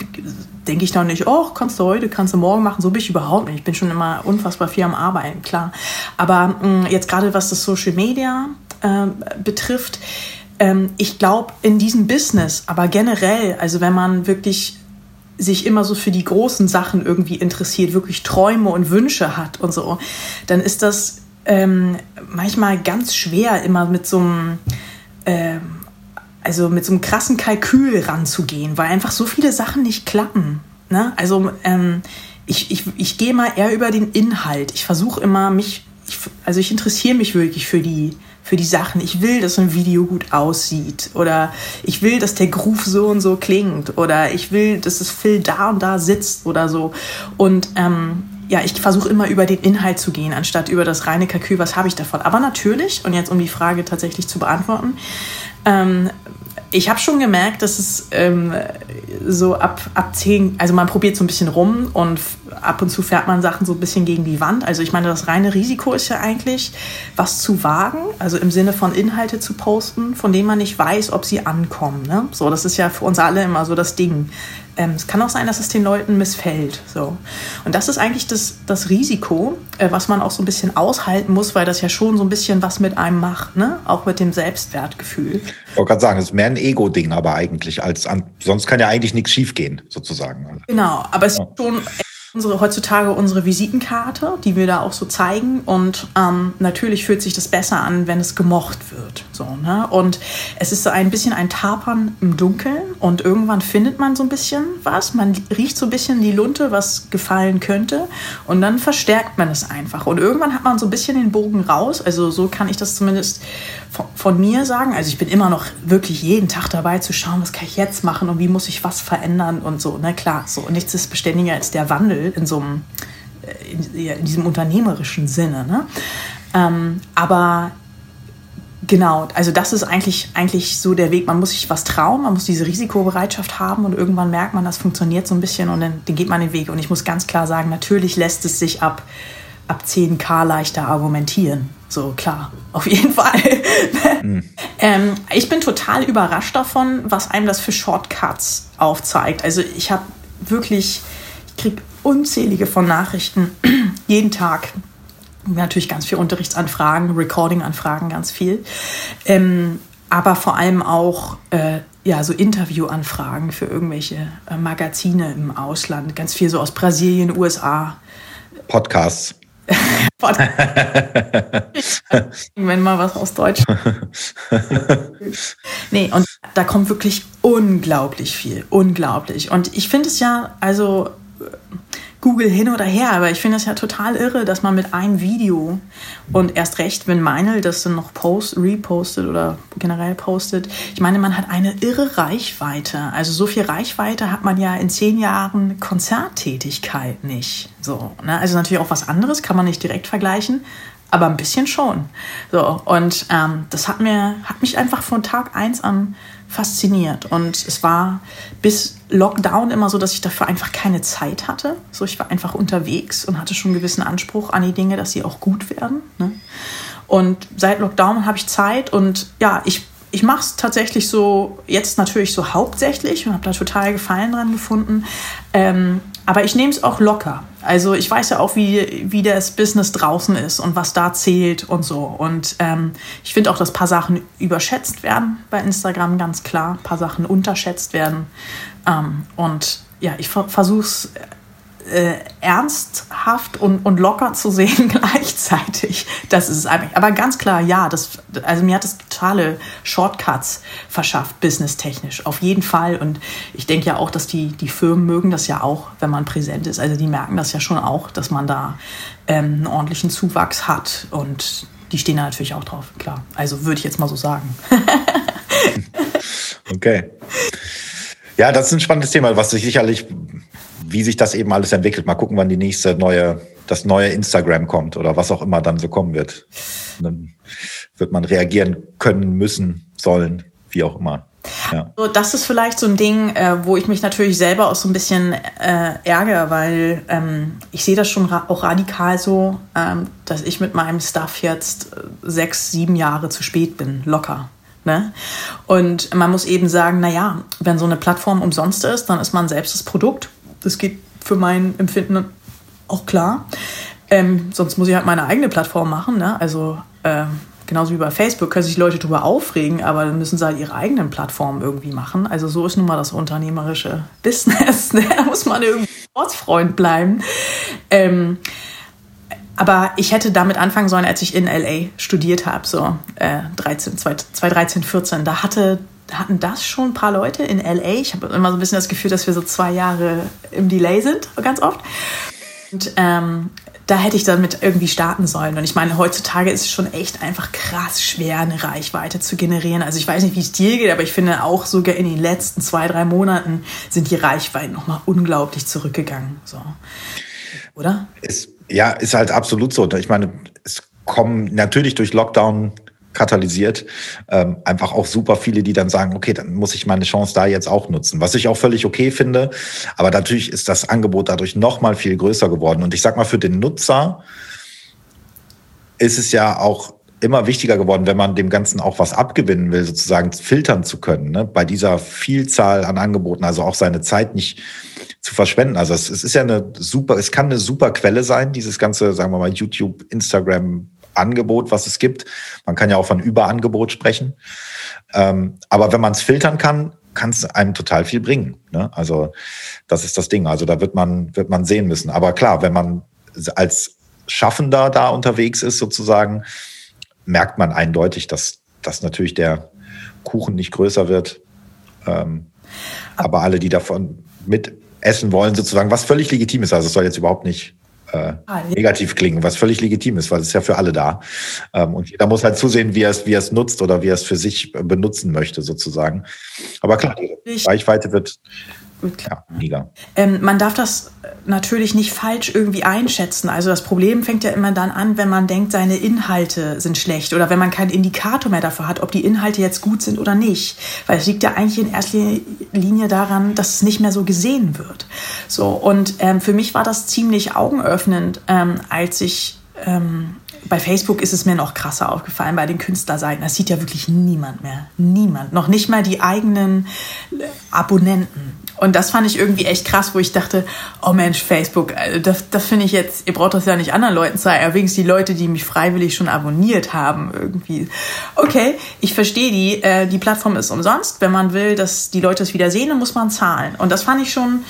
Speaker 2: denke ich da nicht, oh, kannst du heute, kannst du morgen machen. So bin ich überhaupt nicht. Ich bin schon immer unfassbar viel am Arbeiten, klar. Aber mh, jetzt gerade was das Social Media äh, betrifft, ähm, ich glaube, in diesem Business, aber generell, also wenn man wirklich sich immer so für die großen Sachen irgendwie interessiert, wirklich Träume und Wünsche hat und so, dann ist das ähm, manchmal ganz schwer, immer mit so einem, ähm, also mit so einem krassen Kalkül ranzugehen, weil einfach so viele Sachen nicht klappen. Ne? Also ähm, ich, ich, ich gehe mal eher über den Inhalt. Ich versuche immer mich, ich, also ich interessiere mich wirklich für die für die Sachen. Ich will, dass ein Video gut aussieht oder ich will, dass der Groove so und so klingt oder ich will, dass das Phil da und da sitzt oder so. Und ähm, ja, ich versuche immer über den Inhalt zu gehen, anstatt über das reine Kalkül, was habe ich davon. Aber natürlich, und jetzt um die Frage tatsächlich zu beantworten, ähm, ich habe schon gemerkt, dass es ähm, so ab, ab 10, also man probiert so ein bisschen rum und ab und zu fährt man Sachen so ein bisschen gegen die Wand. Also ich meine, das reine Risiko ist ja eigentlich, was zu wagen, also im Sinne von Inhalte zu posten, von denen man nicht weiß, ob sie ankommen. Ne? So, das ist ja für uns alle immer so das Ding. Ähm, es kann auch sein, dass es den Leuten missfällt. So. Und das ist eigentlich das, das Risiko, äh, was man auch so ein bisschen aushalten muss, weil das ja schon so ein bisschen was mit einem macht, ne? auch mit dem Selbstwertgefühl.
Speaker 1: Ich wollte gerade sagen, es ist mehr ein Ego-Ding aber eigentlich, als an, sonst kann ja eigentlich nichts schiefgehen, sozusagen.
Speaker 2: Genau, aber es ja. ist schon unsere, heutzutage unsere Visitenkarte, die wir da auch so zeigen. Und ähm, natürlich fühlt sich das besser an, wenn es gemocht wird. So, ne? Und es ist so ein bisschen ein Tapern im Dunkeln und irgendwann findet man so ein bisschen was. Man riecht so ein bisschen die Lunte, was gefallen könnte. Und dann verstärkt man es einfach. Und irgendwann hat man so ein bisschen den Bogen raus. Also so kann ich das zumindest von, von mir sagen. Also ich bin immer noch wirklich jeden Tag dabei zu schauen, was kann ich jetzt machen und wie muss ich was verändern und so. Ne? Klar, so. nichts ist beständiger als der Wandel in so einem, äh, in, in diesem unternehmerischen Sinne. Ne? Ähm, aber Genau, also das ist eigentlich, eigentlich so der Weg. Man muss sich was trauen, man muss diese Risikobereitschaft haben und irgendwann merkt man, das funktioniert so ein bisschen und dann, dann geht man den Weg. Und ich muss ganz klar sagen, natürlich lässt es sich ab, ab 10k leichter argumentieren. So, klar, auf jeden Fall. Mhm. ähm, ich bin total überrascht davon, was einem das für Shortcuts aufzeigt. Also ich habe wirklich, ich kriege unzählige von Nachrichten jeden Tag. Natürlich ganz viel Unterrichtsanfragen, Recording-Anfragen, ganz viel. Ähm, aber vor allem auch äh, ja, so Interviewanfragen für irgendwelche äh, Magazine im Ausland. Ganz viel so aus Brasilien, USA.
Speaker 1: Podcasts.
Speaker 2: Wenn mal was aus Deutsch. nee, und da kommt wirklich unglaublich viel. Unglaublich. Und ich finde es ja, also Google hin oder her, aber ich finde es ja total irre, dass man mit einem Video und erst recht, wenn Meinl das dann noch post, repostet oder generell postet, ich meine, man hat eine irre Reichweite. Also so viel Reichweite hat man ja in zehn Jahren Konzerttätigkeit nicht. So, ne? Also natürlich auch was anderes, kann man nicht direkt vergleichen, aber ein bisschen schon. So, und ähm, das hat mir, hat mich einfach von Tag eins an fasziniert. Und es war bis Lockdown immer so, dass ich dafür einfach keine Zeit hatte. So, ich war einfach unterwegs und hatte schon einen gewissen Anspruch an die Dinge, dass sie auch gut werden. Ne? Und seit Lockdown habe ich Zeit und ja, ich ich mache es tatsächlich so, jetzt natürlich so hauptsächlich und habe da total Gefallen dran gefunden. Ähm, aber ich nehme es auch locker. Also ich weiß ja auch, wie, wie das Business draußen ist und was da zählt und so. Und ähm, ich finde auch, dass ein paar Sachen überschätzt werden bei Instagram, ganz klar. Ein paar Sachen unterschätzt werden. Ähm, und ja, ich versuche es äh, ernsthaft und, und locker zu sehen gleichzeitig. Das ist es eigentlich. Aber ganz klar, ja, das, also mir hat das totale Shortcuts verschafft, businesstechnisch. Auf jeden Fall. Und ich denke ja auch, dass die, die Firmen mögen das ja auch, wenn man präsent ist. Also die merken das ja schon auch, dass man da ähm, einen ordentlichen Zuwachs hat. Und die stehen da natürlich auch drauf, klar. Also würde ich jetzt mal so sagen.
Speaker 1: okay. Ja, das ist ein spannendes Thema, was sich sicherlich wie sich das eben alles entwickelt. Mal gucken, wann die nächste neue, das neue Instagram kommt oder was auch immer dann so kommen wird. Und dann wird man reagieren können, müssen, sollen, wie auch immer.
Speaker 2: Ja. So, das ist vielleicht so ein Ding, äh, wo ich mich natürlich selber auch so ein bisschen äh, ärgere, weil ähm, ich sehe das schon ra auch radikal so, ähm, dass ich mit meinem Stuff jetzt äh, sechs, sieben Jahre zu spät bin, locker. Ne? Und man muss eben sagen, naja, wenn so eine Plattform umsonst ist, dann ist man selbst das Produkt das geht für mein Empfinden auch klar. Ähm, sonst muss ich halt meine eigene Plattform machen. Ne? Also äh, genauso wie bei Facebook können sich Leute darüber aufregen, aber dann müssen sie halt ihre eigenen Plattformen irgendwie machen. Also so ist nun mal das unternehmerische Business. Ne? Da muss man irgendwie Ortsfreund bleiben. Ähm, aber ich hätte damit anfangen sollen, als ich in LA studiert habe, so äh, 13, 2013, 14. Da hatte hatten das schon ein paar Leute in LA. Ich habe immer so ein bisschen das Gefühl, dass wir so zwei Jahre im Delay sind, ganz oft. Und ähm, da hätte ich damit irgendwie starten sollen. Und ich meine, heutzutage ist es schon echt einfach krass schwer, eine Reichweite zu generieren. Also ich weiß nicht, wie es dir geht, aber ich finde auch sogar in den letzten zwei, drei Monaten sind die Reichweiten nochmal unglaublich zurückgegangen. So. Oder?
Speaker 1: Ist, ja, ist halt absolut so. Ich meine, es kommen natürlich durch Lockdown katalysiert. Ähm, einfach auch super viele, die dann sagen, okay, dann muss ich meine Chance da jetzt auch nutzen. Was ich auch völlig okay finde. Aber natürlich ist das Angebot dadurch noch mal viel größer geworden. Und ich sag mal, für den Nutzer ist es ja auch immer wichtiger geworden, wenn man dem Ganzen auch was abgewinnen will, sozusagen filtern zu können, ne? bei dieser Vielzahl an Angeboten, also auch seine Zeit nicht zu verschwenden. Also es, es ist ja eine super, es kann eine super Quelle sein, dieses ganze, sagen wir mal, YouTube, Instagram, Angebot, was es gibt. Man kann ja auch von Überangebot sprechen. Ähm, aber wenn man es filtern kann, kann es einem total viel bringen. Ne? Also das ist das Ding. Also da wird man, wird man sehen müssen. Aber klar, wenn man als Schaffender da unterwegs ist, sozusagen, merkt man eindeutig, dass, dass natürlich der Kuchen nicht größer wird. Ähm, aber alle, die davon mit essen wollen, sozusagen, was völlig legitim ist. Also es soll jetzt überhaupt nicht äh, ah, negativ klingen, was völlig legitim ist, weil es ist ja für alle da. Ähm, und jeder muss halt zusehen, wie er es, wie er es nutzt oder wie er es für sich benutzen möchte, sozusagen. Aber klar, die Reichweite wird
Speaker 2: ja, mega. Ähm, man darf das natürlich nicht falsch irgendwie einschätzen. Also das Problem fängt ja immer dann an, wenn man denkt, seine Inhalte sind schlecht oder wenn man keinen Indikator mehr dafür hat, ob die Inhalte jetzt gut sind oder nicht. Weil es liegt ja eigentlich in erster Linie daran, dass es nicht mehr so gesehen wird. So und ähm, für mich war das ziemlich augenöffnend, ähm, als ich ähm, bei Facebook ist es mir noch krasser aufgefallen, bei den Künstlerseiten. Das sieht ja wirklich niemand mehr. Niemand. Noch nicht mal die eigenen äh, Abonnenten. Und das fand ich irgendwie echt krass, wo ich dachte, oh Mensch, Facebook, also das, das finde ich jetzt, ihr braucht das ja nicht anderen Leuten zeigen, aber wenigstens die Leute, die mich freiwillig schon abonniert haben, irgendwie. Okay, ich verstehe die, äh, die Plattform ist umsonst. Wenn man will, dass die Leute es wieder sehen, dann muss man zahlen. Und das fand ich schon,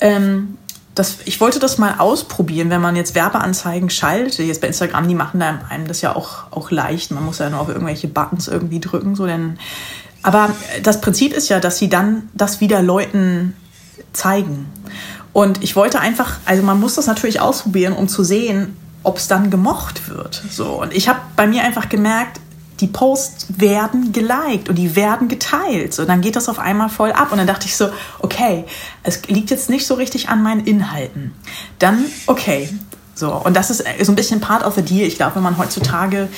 Speaker 2: ähm, das, ich wollte das mal ausprobieren, wenn man jetzt Werbeanzeigen schaltet. Jetzt bei Instagram, die machen einem das ja auch, auch leicht. Man muss ja nur auf irgendwelche Buttons irgendwie drücken, so denn aber das Prinzip ist ja, dass sie dann das wieder Leuten zeigen. Und ich wollte einfach, also man muss das natürlich ausprobieren, um zu sehen, ob es dann gemocht wird. So. Und ich habe bei mir einfach gemerkt, die Posts werden geliked und die werden geteilt. So, dann geht das auf einmal voll ab. Und dann dachte ich so, okay, es liegt jetzt nicht so richtig an meinen Inhalten. Dann, okay. So, und das ist so ein bisschen part of the deal. Ich glaube, wenn man heutzutage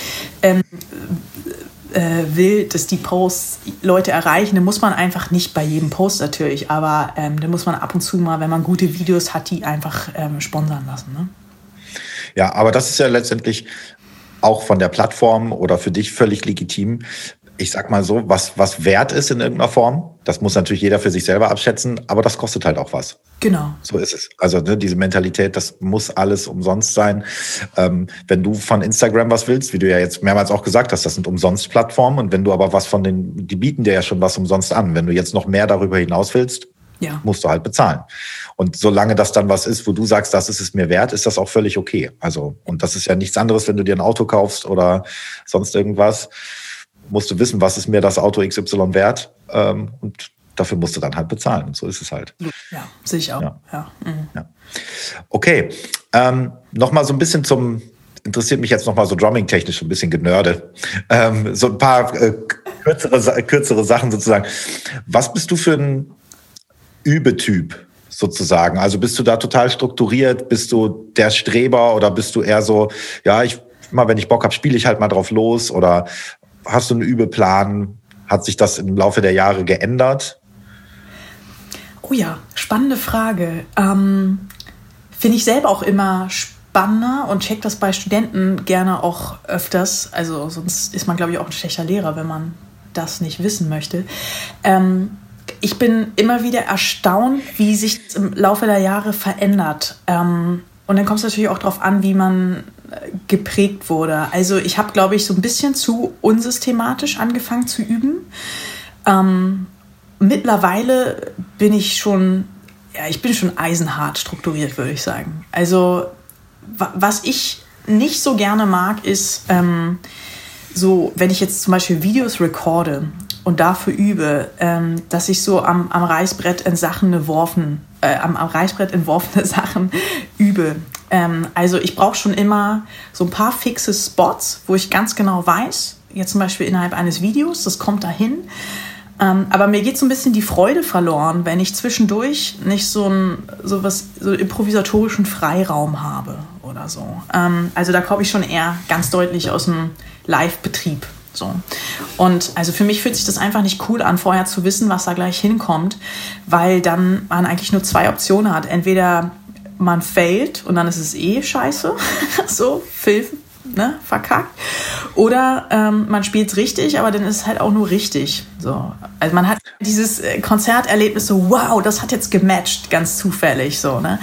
Speaker 2: ähm, äh, will, dass die Posts Leute erreichen, dann muss man einfach nicht bei jedem Post natürlich, aber ähm, dann muss man ab und zu mal, wenn man gute Videos hat, die einfach ähm, sponsern lassen. Ne?
Speaker 1: Ja, aber das ist ja letztendlich auch von der Plattform oder für dich völlig legitim, ich sag mal so, was, was wert ist in irgendeiner Form. Das muss natürlich jeder für sich selber abschätzen, aber das kostet halt auch was.
Speaker 2: Genau.
Speaker 1: So ist es. Also ne, diese Mentalität, das muss alles umsonst sein. Ähm, wenn du von Instagram was willst, wie du ja jetzt mehrmals auch gesagt hast, das sind umsonst Plattformen. Und wenn du aber was von den, die bieten dir ja schon was umsonst an. Wenn du jetzt noch mehr darüber hinaus willst, ja. musst du halt bezahlen. Und solange das dann was ist, wo du sagst, das ist es mir wert, ist das auch völlig okay. Also, und das ist ja nichts anderes, wenn du dir ein Auto kaufst oder sonst irgendwas musst du wissen, was ist mir das Auto XY wert ähm, und dafür musst du dann halt bezahlen. Und so ist es halt.
Speaker 2: Ja, sehe ich auch. Ja. ja. Mhm.
Speaker 1: ja. Okay, ähm, nochmal so ein bisschen zum, interessiert mich jetzt nochmal so drumming-technisch ein bisschen genörde. Ähm, so ein paar äh, kürzere, kürzere Sachen sozusagen. Was bist du für ein Übetyp? sozusagen? Also bist du da total strukturiert? Bist du der Streber oder bist du eher so, ja, ich mal, wenn ich Bock habe, spiele ich halt mal drauf los oder hast du einen Übeplan? Hat sich das im Laufe der Jahre geändert?
Speaker 2: Oh ja, spannende Frage. Ähm, Finde ich selber auch immer spannender und check das bei Studenten gerne auch öfters. Also sonst ist man, glaube ich, auch ein schlechter Lehrer, wenn man das nicht wissen möchte. Ähm, ich bin immer wieder erstaunt, wie sich im Laufe der Jahre verändert. Ähm, und dann kommt es natürlich auch darauf an, wie man geprägt wurde. Also ich habe, glaube ich, so ein bisschen zu unsystematisch angefangen zu üben. Ähm, mittlerweile bin ich schon, ja, ich bin schon eisenhart strukturiert, würde ich sagen. Also was ich nicht so gerne mag, ist ähm, so, wenn ich jetzt zum Beispiel Videos recorde und dafür übe, ähm, dass ich so am, am Reißbrett in Sachen geworfen, äh, am, am Reißbrett entworfene Sachen übe Ähm, also ich brauche schon immer so ein paar fixe Spots, wo ich ganz genau weiß, jetzt zum Beispiel innerhalb eines Videos, das kommt dahin. Ähm, aber mir geht so ein bisschen die Freude verloren, wenn ich zwischendurch nicht so, ein, so was so improvisatorischen Freiraum habe oder so. Ähm, also da komme ich schon eher ganz deutlich aus dem Live-Betrieb. So. Und also für mich fühlt sich das einfach nicht cool an, vorher zu wissen, was da gleich hinkommt, weil dann man eigentlich nur zwei Optionen hat. Entweder man failt und dann ist es eh scheiße, so, Film, ne, verkackt. Oder ähm, man spielt richtig, aber dann ist es halt auch nur richtig. So. Also man hat dieses äh, Konzerterlebnis so, wow, das hat jetzt gematcht, ganz zufällig. So, ne?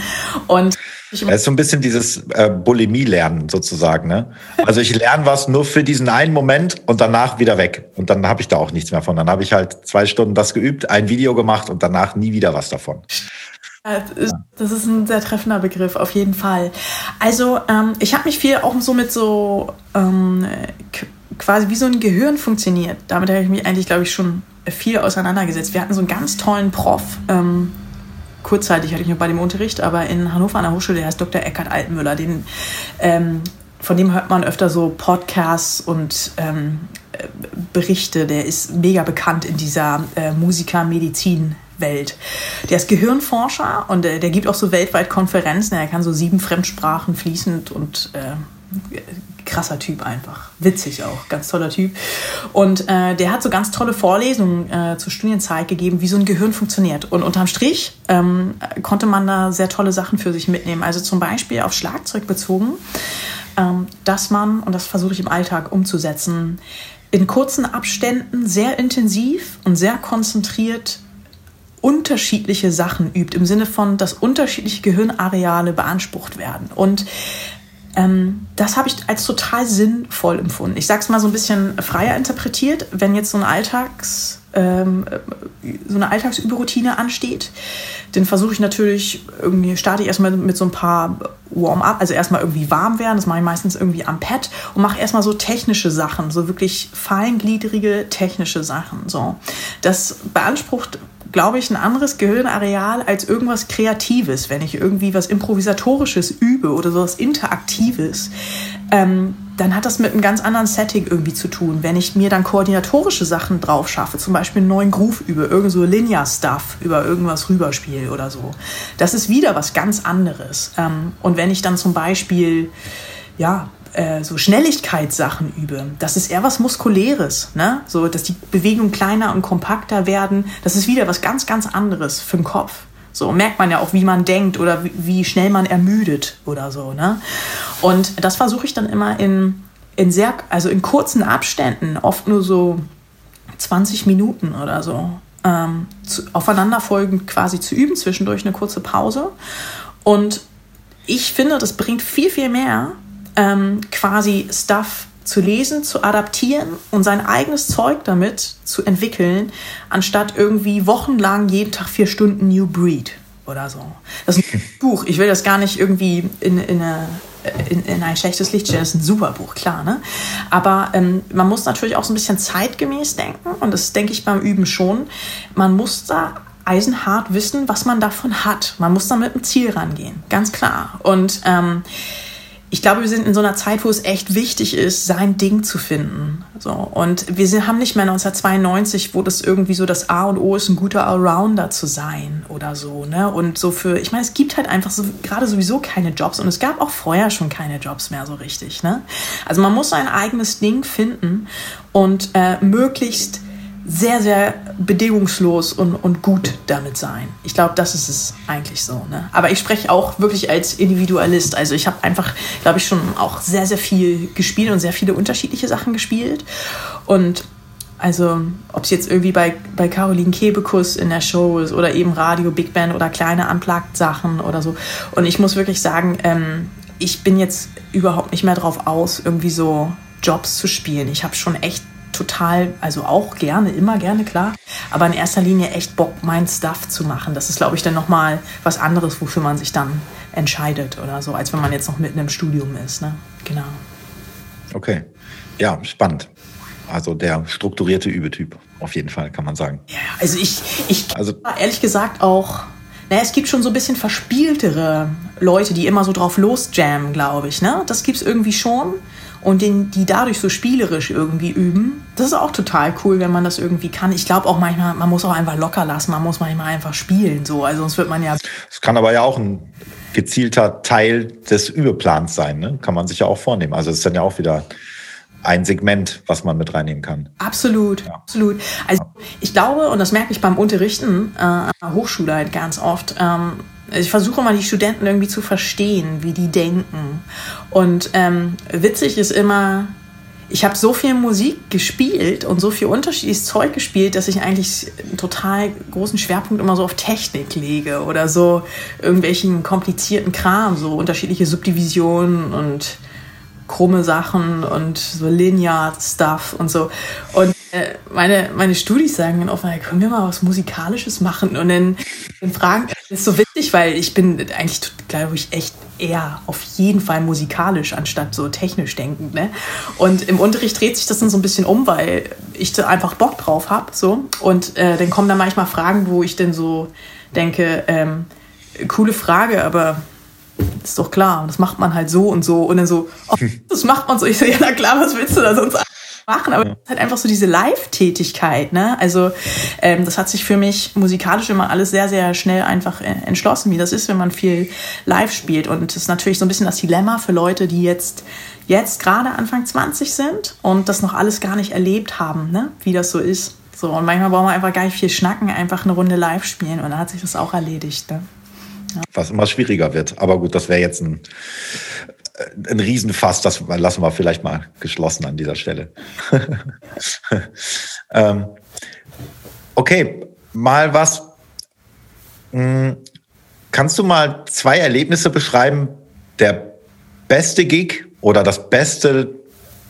Speaker 2: Und
Speaker 1: es ist so ein bisschen dieses äh, Bulimie-Lernen sozusagen. Ne? Also ich lerne was nur für diesen einen Moment und danach wieder weg. Und dann habe ich da auch nichts mehr von. Dann habe ich halt zwei Stunden das geübt, ein Video gemacht und danach nie wieder was davon.
Speaker 2: Das ist ein sehr treffender Begriff, auf jeden Fall. Also ähm, ich habe mich viel auch so mit so ähm, quasi wie so ein Gehirn funktioniert. Damit habe ich mich eigentlich, glaube ich, schon viel auseinandergesetzt. Wir hatten so einen ganz tollen Prof, ähm, kurzzeitig hatte ich noch bei dem Unterricht, aber in Hannover an der Hochschule, der heißt Dr. Eckhard Altenmüller, den, ähm, von dem hört man öfter so Podcasts und ähm, äh, Berichte. Der ist mega bekannt in dieser äh, Musiker-Medizin- Welt. Der ist Gehirnforscher und der, der, gibt auch so weltweit Konferenzen. Er kann so sieben Fremdsprachen fließend und äh, krasser Typ einfach. Witzig auch, ganz toller Typ. Und äh, der hat so ganz tolle Vorlesungen äh, zur Studienzeit gegeben, wie so ein Gehirn funktioniert. Und unterm Strich ähm, konnte man da sehr tolle Sachen für sich mitnehmen. Also zum Beispiel auf Schlagzeug bezogen, ähm, dass man, und das versuche ich im Alltag umzusetzen, in kurzen Abständen sehr intensiv und sehr konzentriert unterschiedliche Sachen übt, im Sinne von, dass unterschiedliche Gehirnareale beansprucht werden. Und ähm, das habe ich als total sinnvoll empfunden. Ich sage es mal so ein bisschen freier interpretiert, wenn jetzt so, ein Alltags, ähm, so eine Alltagsüberroutine ansteht, dann versuche ich natürlich irgendwie, starte ich erstmal mit so ein paar Warm-up, also erstmal irgendwie warm werden, das mache ich meistens irgendwie am Pad und mache erstmal so technische Sachen, so wirklich feingliedrige technische Sachen. So. Das beansprucht glaube ich, ein anderes Gehirnareal als irgendwas Kreatives. Wenn ich irgendwie was Improvisatorisches übe oder sowas Interaktives, ähm, dann hat das mit einem ganz anderen Setting irgendwie zu tun. Wenn ich mir dann koordinatorische Sachen drauf schaffe, zum Beispiel einen neuen Groove über irgend so Linear-Stuff, über irgendwas rüberspiele oder so, das ist wieder was ganz anderes. Ähm, und wenn ich dann zum Beispiel, ja, äh, so Schnelligkeitssachen übe, das ist eher was Muskuläres, ne? So, dass die Bewegungen kleiner und kompakter werden. Das ist wieder was ganz, ganz anderes für den Kopf. So merkt man ja auch, wie man denkt oder wie, wie schnell man ermüdet oder so, ne? Und das versuche ich dann immer in, in sehr, also in kurzen Abständen, oft nur so 20 Minuten oder so, ähm, zu, aufeinanderfolgend quasi zu üben, zwischendurch eine kurze Pause. Und ich finde, das bringt viel, viel mehr, ähm, quasi Stuff zu lesen, zu adaptieren und sein eigenes Zeug damit zu entwickeln, anstatt irgendwie wochenlang jeden Tag vier Stunden New Breed oder so. Das ist ein Buch. Ich will das gar nicht irgendwie in, in, eine, in, in ein schlechtes Licht stellen. Das ist ein super Buch, klar. Ne? Aber ähm, man muss natürlich auch so ein bisschen zeitgemäß denken und das denke ich beim Üben schon. Man muss da eisenhart wissen, was man davon hat. Man muss da mit einem Ziel rangehen, ganz klar. Und ähm, ich glaube, wir sind in so einer Zeit, wo es echt wichtig ist, sein Ding zu finden. So. Und wir sind, haben nicht mehr 1992, wo das irgendwie so das A und O ist, ein guter Allrounder zu sein oder so. Ne? Und so für, ich meine, es gibt halt einfach so, gerade sowieso keine Jobs und es gab auch vorher schon keine Jobs mehr so richtig. Ne? Also man muss sein eigenes Ding finden und äh, möglichst sehr, sehr bedingungslos und, und gut damit sein. Ich glaube, das ist es eigentlich so. Ne? Aber ich spreche auch wirklich als Individualist. Also ich habe einfach, glaube ich, schon auch sehr, sehr viel gespielt und sehr viele unterschiedliche Sachen gespielt. Und also, ob es jetzt irgendwie bei, bei Caroline Kebekus in der Show ist oder eben Radio, Big Band oder kleine Unplugged-Sachen oder so. Und ich muss wirklich sagen, ähm, ich bin jetzt überhaupt nicht mehr drauf aus, irgendwie so Jobs zu spielen. Ich habe schon echt total, also auch gerne, immer gerne, klar. Aber in erster Linie echt Bock, mein Stuff zu machen. Das ist, glaube ich, dann nochmal was anderes, wofür man sich dann entscheidet oder so, als wenn man jetzt noch mitten im Studium ist. Ne? Genau.
Speaker 1: Okay. Ja, spannend. Also der strukturierte Übetyp, auf jeden Fall, kann man sagen.
Speaker 2: Ja, also ich, ich also, ehrlich gesagt auch naja, es gibt schon so ein bisschen verspieltere Leute, die immer so drauf losjammen, glaube ich. Ne? Das gibt es irgendwie schon. Und den, die dadurch so spielerisch irgendwie üben, das ist auch total cool, wenn man das irgendwie kann. Ich glaube auch manchmal, man muss auch einfach locker lassen, man muss manchmal einfach spielen, so. Also sonst wird man ja.
Speaker 1: Es kann aber ja auch ein gezielter Teil des Übeplans sein, ne? Kann man sich ja auch vornehmen. Also es ist dann ja auch wieder ein Segment, was man mit reinnehmen kann.
Speaker 2: Absolut, ja. absolut. Also ich glaube, und das merke ich beim Unterrichten äh, an der Hochschule halt ganz oft, ähm, ich versuche mal die Studenten irgendwie zu verstehen, wie die denken. Und ähm, witzig ist immer, ich habe so viel Musik gespielt und so viel unterschiedliches Zeug gespielt, dass ich eigentlich einen total großen Schwerpunkt immer so auf Technik lege oder so irgendwelchen komplizierten Kram, so unterschiedliche Subdivisionen und krumme Sachen und so linear Stuff und so. Und äh, meine, meine Studis sagen dann oft, können wir mal was Musikalisches machen? Und dann, dann fragen, das ist so witzig, weil ich bin eigentlich, glaube ich, echt eher auf jeden Fall musikalisch anstatt so technisch denkend. Ne? Und im Unterricht dreht sich das dann so ein bisschen um, weil ich da einfach Bock drauf habe. So. Und äh, dann kommen da manchmal Fragen, wo ich dann so denke, ähm, coole Frage, aber ist doch klar, das macht man halt so und so. Und dann so, oh, das macht man so. Ich so, ja, na klar, was willst du da sonst machen? Aber es ist halt einfach so diese Live-Tätigkeit, ne? Also, ähm, das hat sich für mich musikalisch immer alles sehr, sehr schnell einfach äh, entschlossen, wie das ist, wenn man viel live spielt. Und das ist natürlich so ein bisschen das Dilemma für Leute, die jetzt, jetzt gerade Anfang 20 sind und das noch alles gar nicht erlebt haben, ne? Wie das so ist. So, und manchmal brauchen wir einfach gar nicht viel schnacken, einfach eine Runde live spielen und dann hat sich das auch erledigt. Ne?
Speaker 1: Was immer schwieriger wird. Aber gut, das wäre jetzt ein, äh, ein Riesenfass, das lassen wir vielleicht mal geschlossen an dieser Stelle. ähm, okay, mal was. Hm, kannst du mal zwei Erlebnisse beschreiben? Der beste Gig oder das beste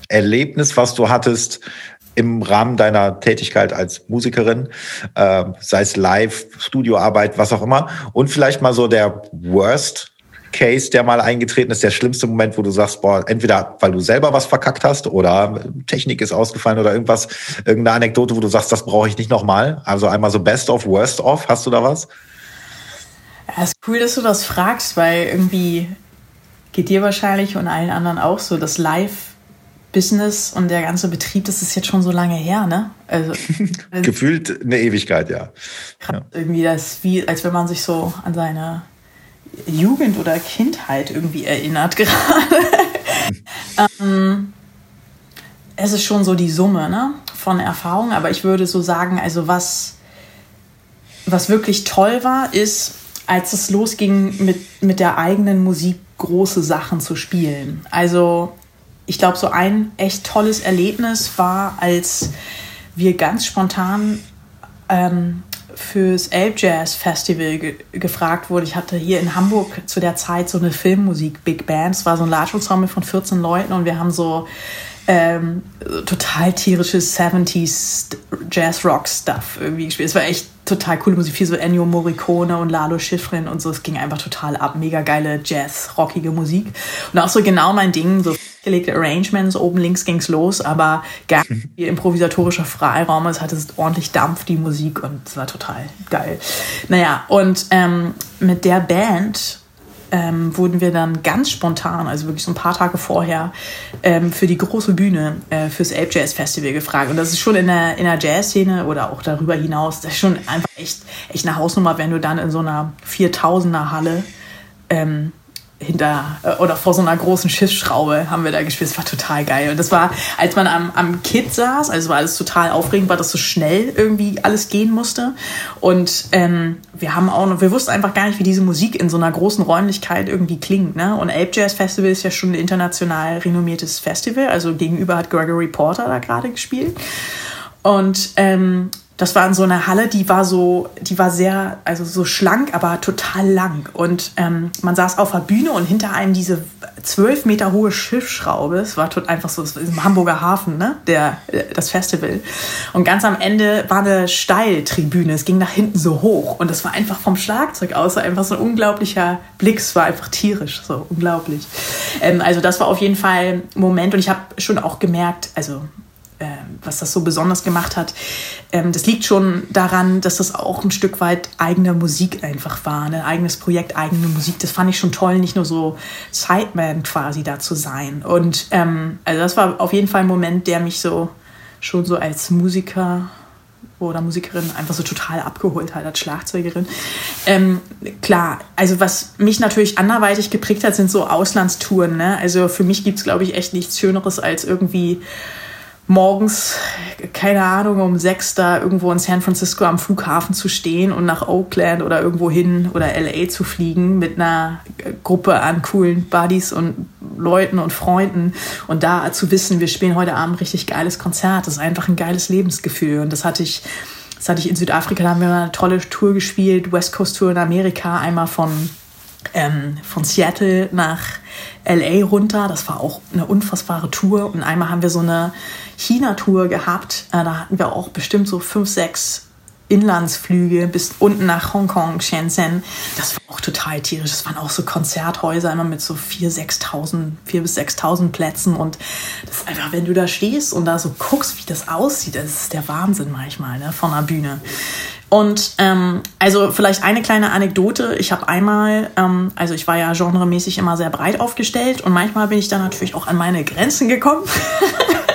Speaker 1: Erlebnis, was du hattest im Rahmen deiner Tätigkeit als Musikerin, äh, sei es live, Studioarbeit, was auch immer. Und vielleicht mal so der Worst Case, der mal eingetreten ist, der schlimmste Moment, wo du sagst, boah, entweder weil du selber was verkackt hast oder Technik ist ausgefallen oder irgendwas, irgendeine Anekdote, wo du sagst, das brauche ich nicht nochmal. Also einmal so Best of, Worst of, hast du da was?
Speaker 2: Ja, ist cool, dass du das fragst, weil irgendwie geht dir wahrscheinlich und allen anderen auch so, dass Live Business und der ganze Betrieb, das ist jetzt schon so lange her, ne? Also,
Speaker 1: Gefühlt eine Ewigkeit, ja.
Speaker 2: ja. Irgendwie das wie, als wenn man sich so an seine Jugend oder Kindheit irgendwie erinnert gerade. ähm, es ist schon so die Summe ne, von Erfahrungen, aber ich würde so sagen, also was, was wirklich toll war, ist, als es losging mit, mit der eigenen Musik große Sachen zu spielen. Also ich glaube, so ein echt tolles Erlebnis war, als wir ganz spontan ähm, fürs Elb Jazz Festival ge gefragt wurden. Ich hatte hier in Hamburg zu der Zeit so eine Filmmusik Big Band. Es war so ein Large Ensemble von 14 Leuten und wir haben so ähm, total tierisches 70s Jazz Rock Stuff irgendwie gespielt. Es war echt total coole Musik, viel so Ennio Morricone und Lalo Schifrin und so. Es ging einfach total ab. Mega geile Jazz, rockige Musik. Und auch so genau mein Ding, so gelegte Arrangements, oben links ging's los, aber ganz viel improvisatorischer Freiraum. Es hatte ordentlich Dampf, die Musik und es war total geil. Naja, und ähm, mit der Band ähm, wurden wir dann ganz spontan, also wirklich so ein paar Tage vorher, ähm, für die große Bühne, äh, fürs Ape Jazz Festival gefragt. Und das ist schon in der, in der Jazz-Szene oder auch darüber hinaus, das ist schon einfach echt, echt eine Hausnummer, wenn du dann in so einer 4000er Halle ähm, hinter äh, oder vor so einer großen Schiffsschraube haben wir da gespielt. Das war total geil. Und das war, als man am, am Kit saß, also war alles total aufregend, weil das so schnell irgendwie alles gehen musste. Und ähm, wir haben auch noch, wir wussten einfach gar nicht, wie diese Musik in so einer großen Räumlichkeit irgendwie klingt. Ne? Und Ape Jazz Festival ist ja schon ein international renommiertes Festival. Also gegenüber hat Gregory Porter da gerade gespielt. Und ähm, das war in so einer Halle, die war so, die war sehr, also so schlank, aber total lang. Und ähm, man saß auf der Bühne und hinter einem diese zwölf Meter hohe Schiffsschraube. Es war tot einfach so im Hamburger Hafen, ne, der äh, das Festival. Und ganz am Ende war eine Steiltribüne. Es ging nach hinten so hoch und das war einfach vom Schlagzeug aus einfach so ein unglaublicher Blick. Es war einfach tierisch, so unglaublich. Ähm, also das war auf jeden Fall ein Moment und ich habe schon auch gemerkt, also was das so besonders gemacht hat, ähm, das liegt schon daran, dass das auch ein Stück weit eigene Musik einfach war, ein eigenes Projekt, eigene Musik. Das fand ich schon toll, nicht nur so Sideman quasi da zu sein. Und ähm, also das war auf jeden Fall ein Moment, der mich so schon so als Musiker oder Musikerin einfach so total abgeholt hat als Schlagzeugerin. Ähm, klar, also was mich natürlich anderweitig geprägt hat, sind so Auslandstouren. Ne? Also für mich gibt es, glaube ich, echt nichts Schöneres als irgendwie morgens, keine Ahnung, um sechs da irgendwo in San Francisco am Flughafen zu stehen und nach Oakland oder irgendwo hin oder LA zu fliegen mit einer Gruppe an coolen Buddies und Leuten und Freunden und da zu wissen, wir spielen heute Abend richtig geiles Konzert. Das ist einfach ein geiles Lebensgefühl und das hatte ich das hatte ich in Südafrika, da haben wir eine tolle Tour gespielt, West Coast Tour in Amerika, einmal von ähm, von Seattle nach LA runter. Das war auch eine unfassbare Tour. Und einmal haben wir so eine China-Tour gehabt. Äh, da hatten wir auch bestimmt so fünf, sechs Inlandsflüge bis unten nach Hongkong, Shenzhen. Das war auch total tierisch. Das waren auch so Konzerthäuser, immer mit so 4.000, 6.000, 4.000 bis 6.000 Plätzen. Und das ist einfach, wenn du da stehst und da so guckst, wie das aussieht, das ist der Wahnsinn manchmal ne, von der Bühne. Und ähm, also vielleicht eine kleine Anekdote. Ich habe einmal, ähm, also ich war ja genremäßig immer sehr breit aufgestellt und manchmal bin ich dann natürlich auch an meine Grenzen gekommen.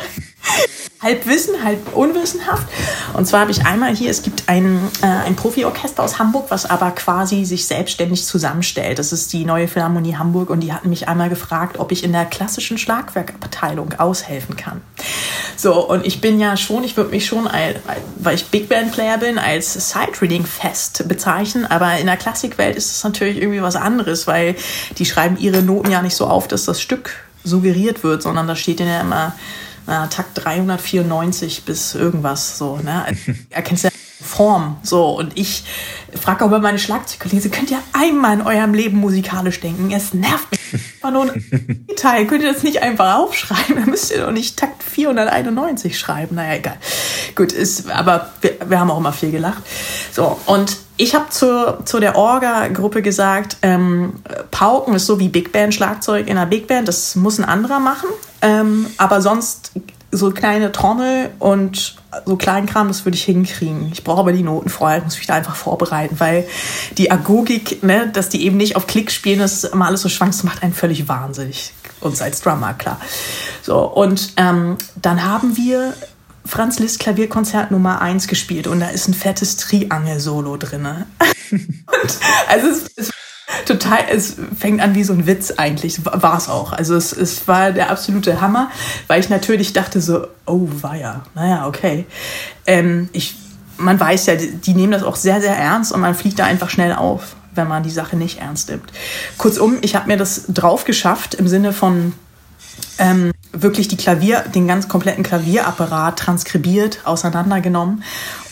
Speaker 2: halb Wissen, halb unwissenhaft. Und zwar habe ich einmal hier, es gibt ein, äh, ein Profi-Orchester aus Hamburg, was aber quasi sich selbstständig zusammenstellt. Das ist die Neue Philharmonie Hamburg und die hatten mich einmal gefragt, ob ich in der klassischen Schlagwerkabteilung aushelfen kann. So, und ich bin ja schon, ich würde mich schon, weil ich Big Band Player bin, als Side-Reading fest bezeichnen, aber in der Klassikwelt ist es natürlich irgendwie was anderes, weil die schreiben ihre Noten ja nicht so auf, dass das Stück suggeriert wird, sondern da steht ja immer na, Takt 394 bis irgendwas so. Ne? Erkennst ja Form. So, und ich frage auch immer meine Schlagzeugkollegen, könnt ihr einmal in eurem Leben musikalisch denken? Es nervt mich. Nur ein Teil. Könnt ihr das nicht einfach aufschreiben? Dann müsst ihr doch nicht Takt 491 schreiben. Naja, egal. Gut, ist, aber wir, wir haben auch immer viel gelacht. So, und ich habe zu, zu der Orga-Gruppe gesagt, ähm, Pauken ist so wie Big Band Schlagzeug in einer Big Band, das muss ein anderer machen. Ähm, aber sonst so kleine Trommel und so Kleinkram, das würde ich hinkriegen. Ich brauche aber die Noten vorher, muss mich da einfach vorbereiten, weil die Agogik, ne, dass die eben nicht auf Klick spielen, das ist immer alles so schwankt, macht einen völlig wahnsinnig. Uns als Drummer, klar. So, und ähm, dann haben wir Franz Liszt Klavierkonzert Nummer 1 gespielt und da ist ein fettes Triangel-Solo drin. also es, es total, es fängt an wie so ein Witz eigentlich, war es auch. Also es, es war der absolute Hammer, weil ich natürlich dachte so, oh weia, naja, okay. Ähm, ich, man weiß ja, die, die nehmen das auch sehr, sehr ernst und man fliegt da einfach schnell auf, wenn man die Sache nicht ernst nimmt. Kurzum, ich habe mir das drauf geschafft im Sinne von ähm, wirklich die Klavier, den ganz kompletten Klavierapparat transkribiert, auseinandergenommen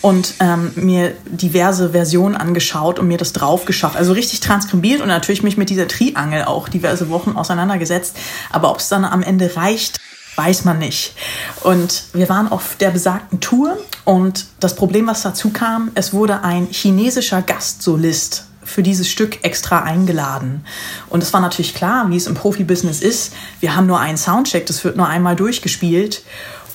Speaker 2: und ähm, mir diverse Versionen angeschaut und mir das drauf geschafft. Also richtig transkribiert und natürlich mich mit dieser Triangel auch diverse Wochen auseinandergesetzt. Aber ob es dann am Ende reicht, weiß man nicht. Und wir waren auf der besagten Tour und das Problem, was dazu kam, es wurde ein chinesischer Gastsolist für dieses Stück extra eingeladen. Und es war natürlich klar, wie es im Profibusiness ist. Wir haben nur einen Soundcheck, das wird nur einmal durchgespielt.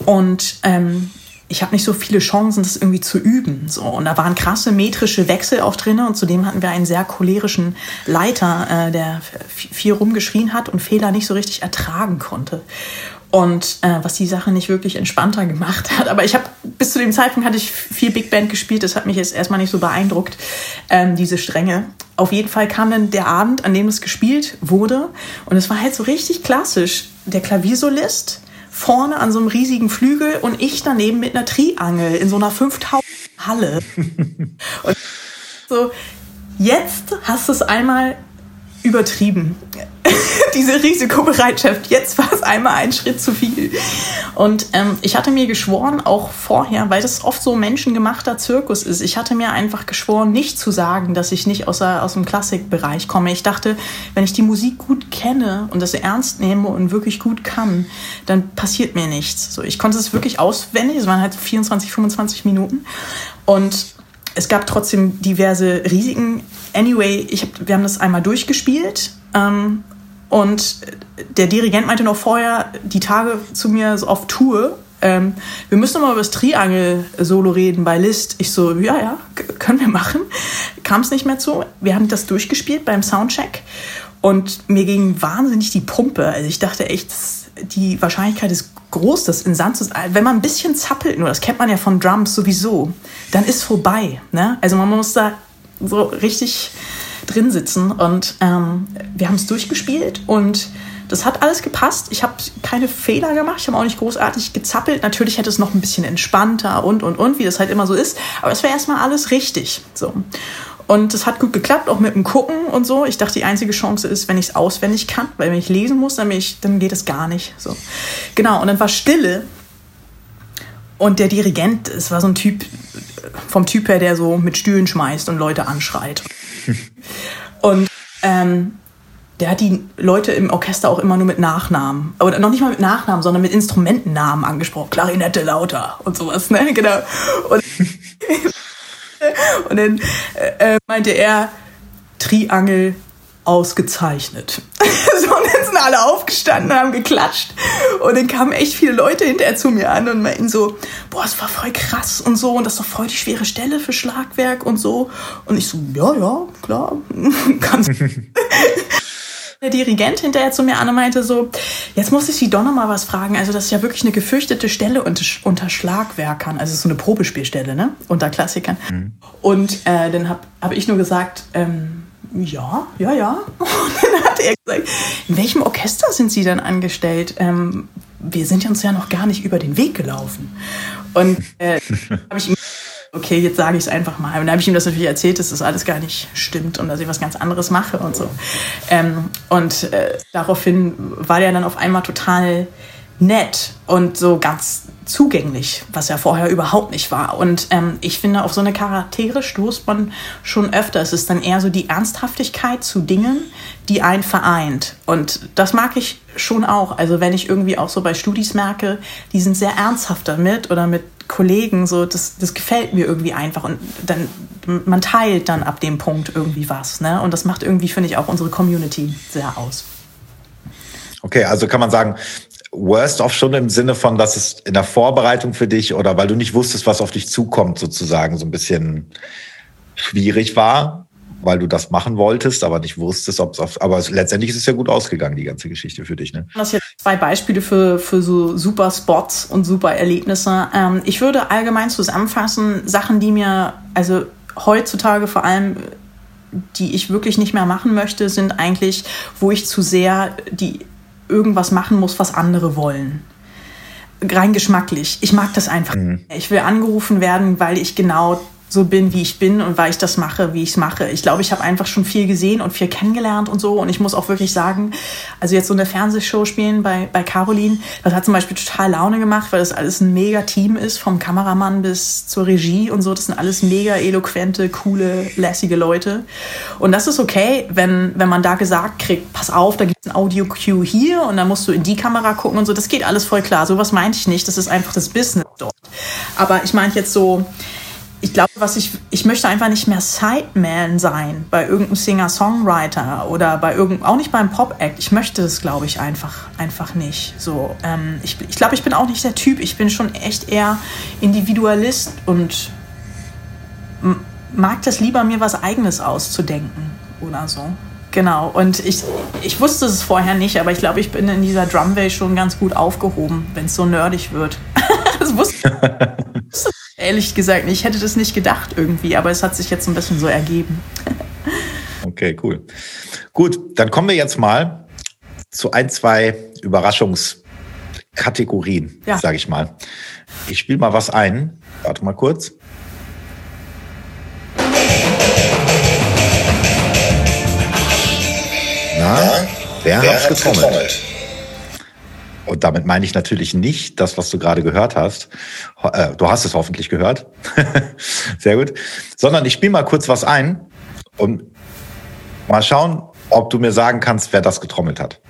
Speaker 2: Und ähm, ich habe nicht so viele Chancen, das irgendwie zu üben. So. Und da waren krasse metrische Wechsel auch drin. Und zudem hatten wir einen sehr cholerischen Leiter, äh, der viel rumgeschrien hat und Fehler nicht so richtig ertragen konnte und äh, was die Sache nicht wirklich entspannter gemacht hat. Aber ich habe bis zu dem Zeitpunkt hatte ich viel Big Band gespielt. Das hat mich jetzt erstmal nicht so beeindruckt, ähm, diese Strenge. Auf jeden Fall kam dann der Abend, an dem es gespielt wurde. Und es war halt so richtig klassisch. Der Klaviersolist vorne an so einem riesigen Flügel und ich daneben mit einer Triangel in so einer 5000 Halle. und so, jetzt hast du es einmal übertrieben. Diese Risikobereitschaft, jetzt war es einmal ein Schritt zu viel. Und ähm, ich hatte mir geschworen, auch vorher, weil das oft so menschengemachter Zirkus ist, ich hatte mir einfach geschworen, nicht zu sagen, dass ich nicht aus, aus dem Klassikbereich komme. Ich dachte, wenn ich die Musik gut kenne und das ernst nehme und wirklich gut kann, dann passiert mir nichts. So, ich konnte es wirklich auswendig, es waren halt 24, 25 Minuten. Und es gab trotzdem diverse Risiken. Anyway, ich hab, wir haben das einmal durchgespielt ähm, und der Dirigent meinte noch vorher die Tage zu mir so auf Tour, ähm, wir müssen mal über das Triangel-Solo reden bei List. Ich so, ja, ja, können wir machen. Kam es nicht mehr zu. Wir haben das durchgespielt beim Soundcheck und mir ging wahnsinnig die Pumpe. Also ich dachte echt, die Wahrscheinlichkeit ist groß, das in Sand zu Wenn man ein bisschen zappelt, nur das kennt man ja von Drums sowieso, dann ist vorbei. Ne? Also man muss da so richtig drin sitzen und ähm, wir haben es durchgespielt und das hat alles gepasst. Ich habe keine Fehler gemacht. Ich habe auch nicht großartig gezappelt. Natürlich hätte es noch ein bisschen entspannter und, und, und, wie das halt immer so ist. Aber es wäre erstmal alles richtig. So. Und es hat gut geklappt, auch mit dem Gucken und so. Ich dachte, die einzige Chance ist, wenn ich es auswendig kann, weil wenn ich lesen muss, dann, ich, dann geht es gar nicht. So. Genau, und dann war Stille. Und der Dirigent, es war so ein Typ, vom Typ her, der so mit Stühlen schmeißt und Leute anschreit. und ähm, der hat die Leute im Orchester auch immer nur mit Nachnamen. Oder noch nicht mal mit Nachnamen, sondern mit Instrumentennamen angesprochen. Klarinette lauter und sowas, ne? Genau. Und, und dann äh, äh, meinte er, Triangel ausgezeichnet. so, und dann sind alle aufgestanden und haben geklatscht. Und dann kamen echt viele Leute hinterher zu mir an und meinten so, boah, es war voll krass und so. Und das ist doch voll die schwere Stelle für Schlagwerk und so. Und ich so, ja, ja, klar. Ganz der Dirigent hinterher zu mir an und meinte so, jetzt muss ich Sie doch noch mal was fragen. Also das ist ja wirklich eine gefürchtete Stelle unter, unter Schlagwerkern. Also so eine Probespielstelle, ne? Unter Klassikern. Mhm. Und äh, dann habe hab ich nur gesagt, ähm, ja, ja, ja. Und dann hat er gesagt, in welchem Orchester sind Sie denn angestellt? Ähm, wir sind uns ja noch gar nicht über den Weg gelaufen. Und äh, habe ich ihm okay, jetzt sage ich es einfach mal. Und dann habe ich ihm das natürlich erzählt, dass das alles gar nicht stimmt und dass ich was ganz anderes mache und so. Ähm, und äh, daraufhin war der dann auf einmal total nett und so ganz zugänglich, was er vorher überhaupt nicht war. Und ähm, ich finde, auf so eine Charaktere stoßt man schon öfter. Es ist dann eher so die Ernsthaftigkeit zu Dingen, die einen vereint. Und das mag ich schon auch. Also wenn ich irgendwie auch so bei Studis merke, die sind sehr ernsthaft damit oder mit Kollegen, so, das, das gefällt mir irgendwie einfach. Und dann, man teilt dann ab dem Punkt irgendwie was. Ne? Und das macht irgendwie, finde ich, auch unsere Community sehr aus.
Speaker 1: Okay, also kann man sagen, worst off schon im Sinne von, dass es in der Vorbereitung für dich oder weil du nicht wusstest, was auf dich zukommt, sozusagen so ein bisschen schwierig war weil du das machen wolltest, aber nicht wusstest, ob es auf. Aber letztendlich ist es ja gut ausgegangen, die ganze Geschichte für dich. Ne?
Speaker 2: Das sind zwei Beispiele für, für so super Spots und super Erlebnisse. Ähm, ich würde allgemein zusammenfassen, Sachen, die mir, also heutzutage vor allem die ich wirklich nicht mehr machen möchte, sind eigentlich, wo ich zu sehr die irgendwas machen muss, was andere wollen rein geschmacklich. Ich mag das einfach. Mhm. Ich will angerufen werden, weil ich genau so bin, wie ich bin und weil ich das mache, wie ich es mache. Ich glaube, ich habe einfach schon viel gesehen und viel kennengelernt und so. Und ich muss auch wirklich sagen, also jetzt so eine Fernsehshow spielen bei, bei Caroline, das hat zum Beispiel total Laune gemacht, weil das alles ein mega Team ist, vom Kameramann bis zur Regie und so. Das sind alles mega eloquente, coole, lässige Leute. Und das ist okay, wenn, wenn man da gesagt kriegt, pass auf, da gibt es ein Audio-Cue hier und dann musst du in die Kamera gucken und so. Das geht alles voll klar. Sowas meinte ich nicht. Das ist einfach das Business dort. Aber ich meinte jetzt so, ich glaube, was ich, ich möchte einfach nicht mehr Sideman sein bei irgendeinem Singer-Songwriter oder bei irgend, auch nicht beim Pop-Act. Ich möchte es, glaube ich, einfach, einfach nicht. So, ähm, ich, ich glaube, ich bin auch nicht der Typ. Ich bin schon echt eher Individualist und mag das lieber, mir was Eigenes auszudenken oder so. Genau, und ich, ich wusste es vorher nicht, aber ich glaube, ich bin in dieser Drumway schon ganz gut aufgehoben, wenn es so nerdig wird. das wusste ich ehrlich gesagt nicht. Ich hätte das nicht gedacht irgendwie, aber es hat sich jetzt ein bisschen so ergeben.
Speaker 1: okay, cool. Gut, dann kommen wir jetzt mal zu ein, zwei Überraschungskategorien, ja. sage ich mal. Ich spiele mal was ein. Warte mal kurz. Na, wer, wer hat's getrommelt? getrommelt? Und damit meine ich natürlich nicht das, was du gerade gehört hast. Äh, du hast es hoffentlich gehört. Sehr gut. Sondern ich spiele mal kurz was ein und mal schauen, ob du mir sagen kannst, wer das getrommelt hat.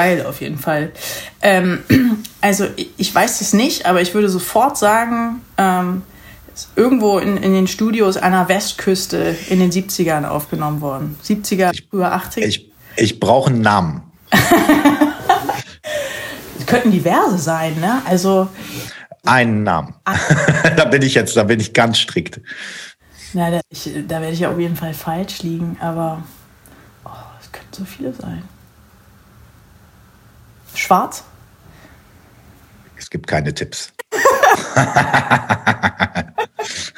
Speaker 2: Geil auf jeden Fall. Ähm, also ich weiß es nicht, aber ich würde sofort sagen, ähm, irgendwo in, in den Studios einer Westküste in den 70ern aufgenommen worden. 70er, früher 80er.
Speaker 1: Ich, ich brauche einen Namen.
Speaker 2: Es könnten diverse sein, ne? Also.
Speaker 1: Einen Namen. da bin ich jetzt, da bin ich ganz strikt.
Speaker 2: Na, da, ich, da werde ich auf jeden Fall falsch liegen, aber oh, es könnten so viele sein. Schwarz?
Speaker 1: Es gibt keine Tipps.